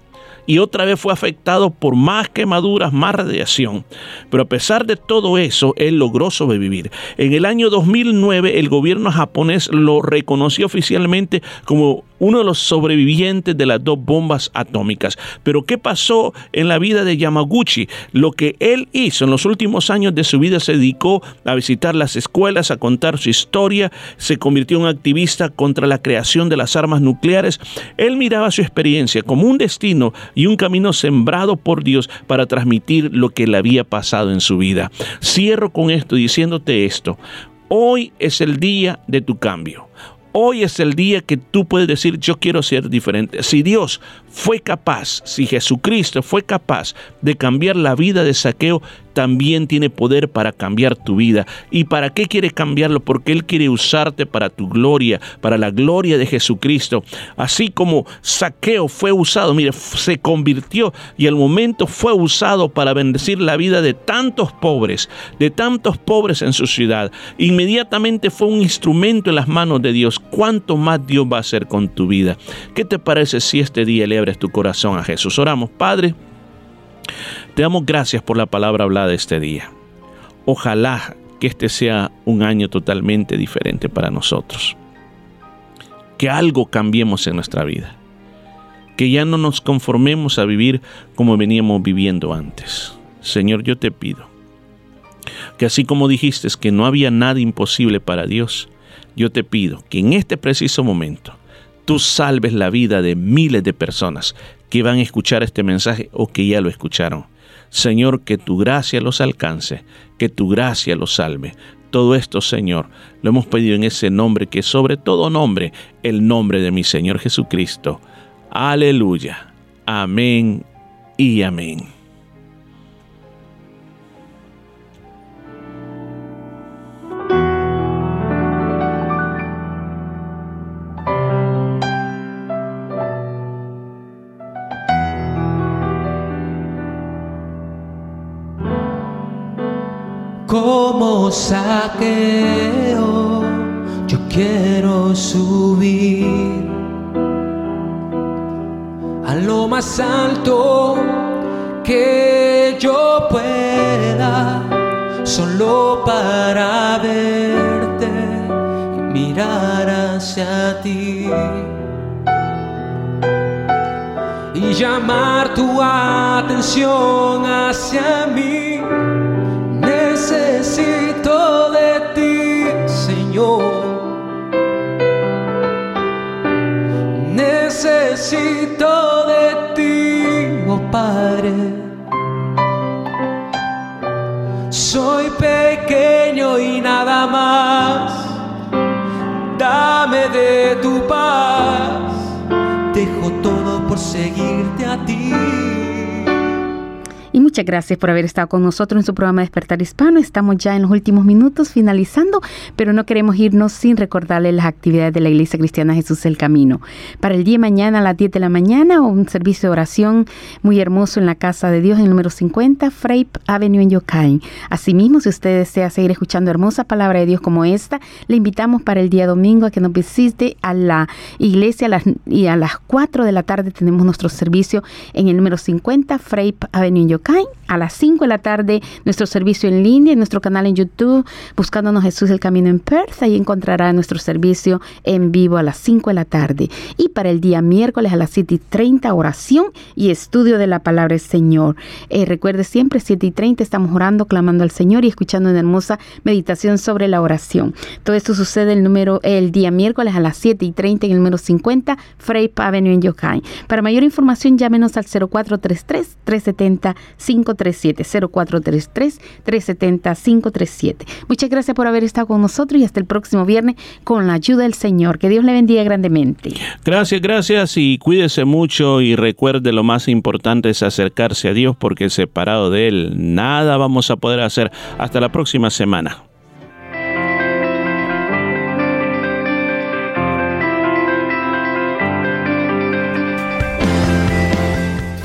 y otra vez fue afectado por más quemaduras, más radiación. Pero a pesar de todo eso, él logró sobrevivir. En el año 2009, el gobierno japonés lo reconoció oficialmente como uno de los sobrevivientes de las dos bombas atómicas. Pero ¿qué pasó en la vida de Yamaguchi? Lo que él hizo en los últimos años de su vida se dedicó a visitar las escuelas, a contar su historia, se convirtió en activista contra la creación de las armas nucleares. Él miraba su experiencia como un destino y un camino sembrado por Dios para transmitir lo que le había pasado en su vida. Cierro con esto diciéndote esto. Hoy es el día de tu cambio. Hoy es el día que tú puedes decir, yo quiero ser diferente. Si Dios fue capaz, si Jesucristo fue capaz de cambiar la vida de saqueo, también tiene poder para cambiar tu vida. ¿Y para qué quiere cambiarlo? Porque Él quiere usarte para tu gloria, para la gloria de Jesucristo. Así como Saqueo fue usado, mire, se convirtió y al momento fue usado para bendecir la vida de tantos pobres, de tantos pobres en su ciudad. Inmediatamente fue un instrumento en las manos de Dios. ¿Cuánto más Dios va a hacer con tu vida? ¿Qué te parece si este día le abres tu corazón a Jesús? Oramos, Padre. Te damos gracias por la palabra hablada este día. Ojalá que este sea un año totalmente diferente para nosotros. Que algo cambiemos en nuestra vida. Que ya no nos conformemos a vivir como veníamos viviendo antes. Señor, yo te pido que así como dijiste que no había nada imposible para Dios, yo te pido que en este preciso momento tú salves la vida de miles de personas que van a escuchar este mensaje o que ya lo escucharon. Señor, que tu gracia los alcance, que tu gracia los salve. Todo esto, Señor, lo hemos pedido en ese nombre que sobre todo nombre, el nombre de mi Señor Jesucristo. Aleluya. Amén y amén. Como saqueo, yo quiero subir a lo más alto que yo pueda, solo para verte y mirar hacia ti. Y llamar tu atención hacia mí necesito de ti, Señor. Necesito de ti, oh Padre. Soy pequeño y nada más. Dame de tu paz. Dejo todo por seguirte a ti Muchas gracias por haber estado con nosotros en su programa Despertar Hispano. Estamos ya en los últimos minutos finalizando, pero no queremos irnos sin recordarle las actividades de la Iglesia Cristiana Jesús el Camino. Para el día de mañana a las 10 de la mañana, un servicio de oración muy hermoso en la Casa de Dios en el número 50, Frape Avenue en Yokain. Asimismo, si usted desea seguir escuchando hermosa palabra de Dios como esta, le invitamos para el día domingo a que nos visite a la iglesia y a las 4 de la tarde tenemos nuestro servicio en el número 50, Frape Avenue en Yokain. A las 5 de la tarde, nuestro servicio en línea, en nuestro canal en YouTube, buscándonos Jesús el Camino en Perth. Ahí encontrará nuestro servicio en vivo a las 5 de la tarde. Y para el día miércoles a las 7 y 30, oración y estudio de la palabra del Señor. Eh, recuerde siempre, 7 y 30, estamos orando, clamando al Señor y escuchando una hermosa meditación sobre la oración. Todo esto sucede el, número, el día miércoles a las 7 y 30 en el número 50, Frey Avenue en Yokai. Para mayor información, llámenos al 0433 370 537 0433 370 537. Muchas gracias por haber estado con nosotros y hasta el próximo viernes con la ayuda del Señor. Que Dios le bendiga grandemente. Gracias, gracias y cuídese mucho y recuerde lo más importante es acercarse a Dios porque separado de Él nada vamos a poder hacer. Hasta la próxima semana.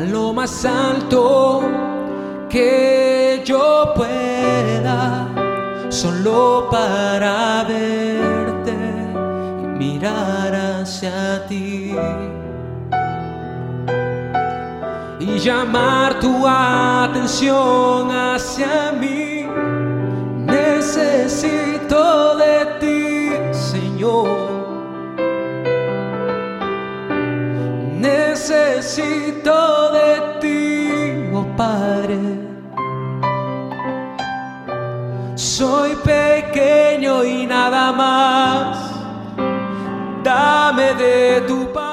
lo más alto que yo pueda, solo para verte y mirar hacia ti. Y llamar tu atención hacia mí. Necesito de ti, Señor. Necesito de ti, oh Padre. Soy pequeño y nada más, dame de tu paz.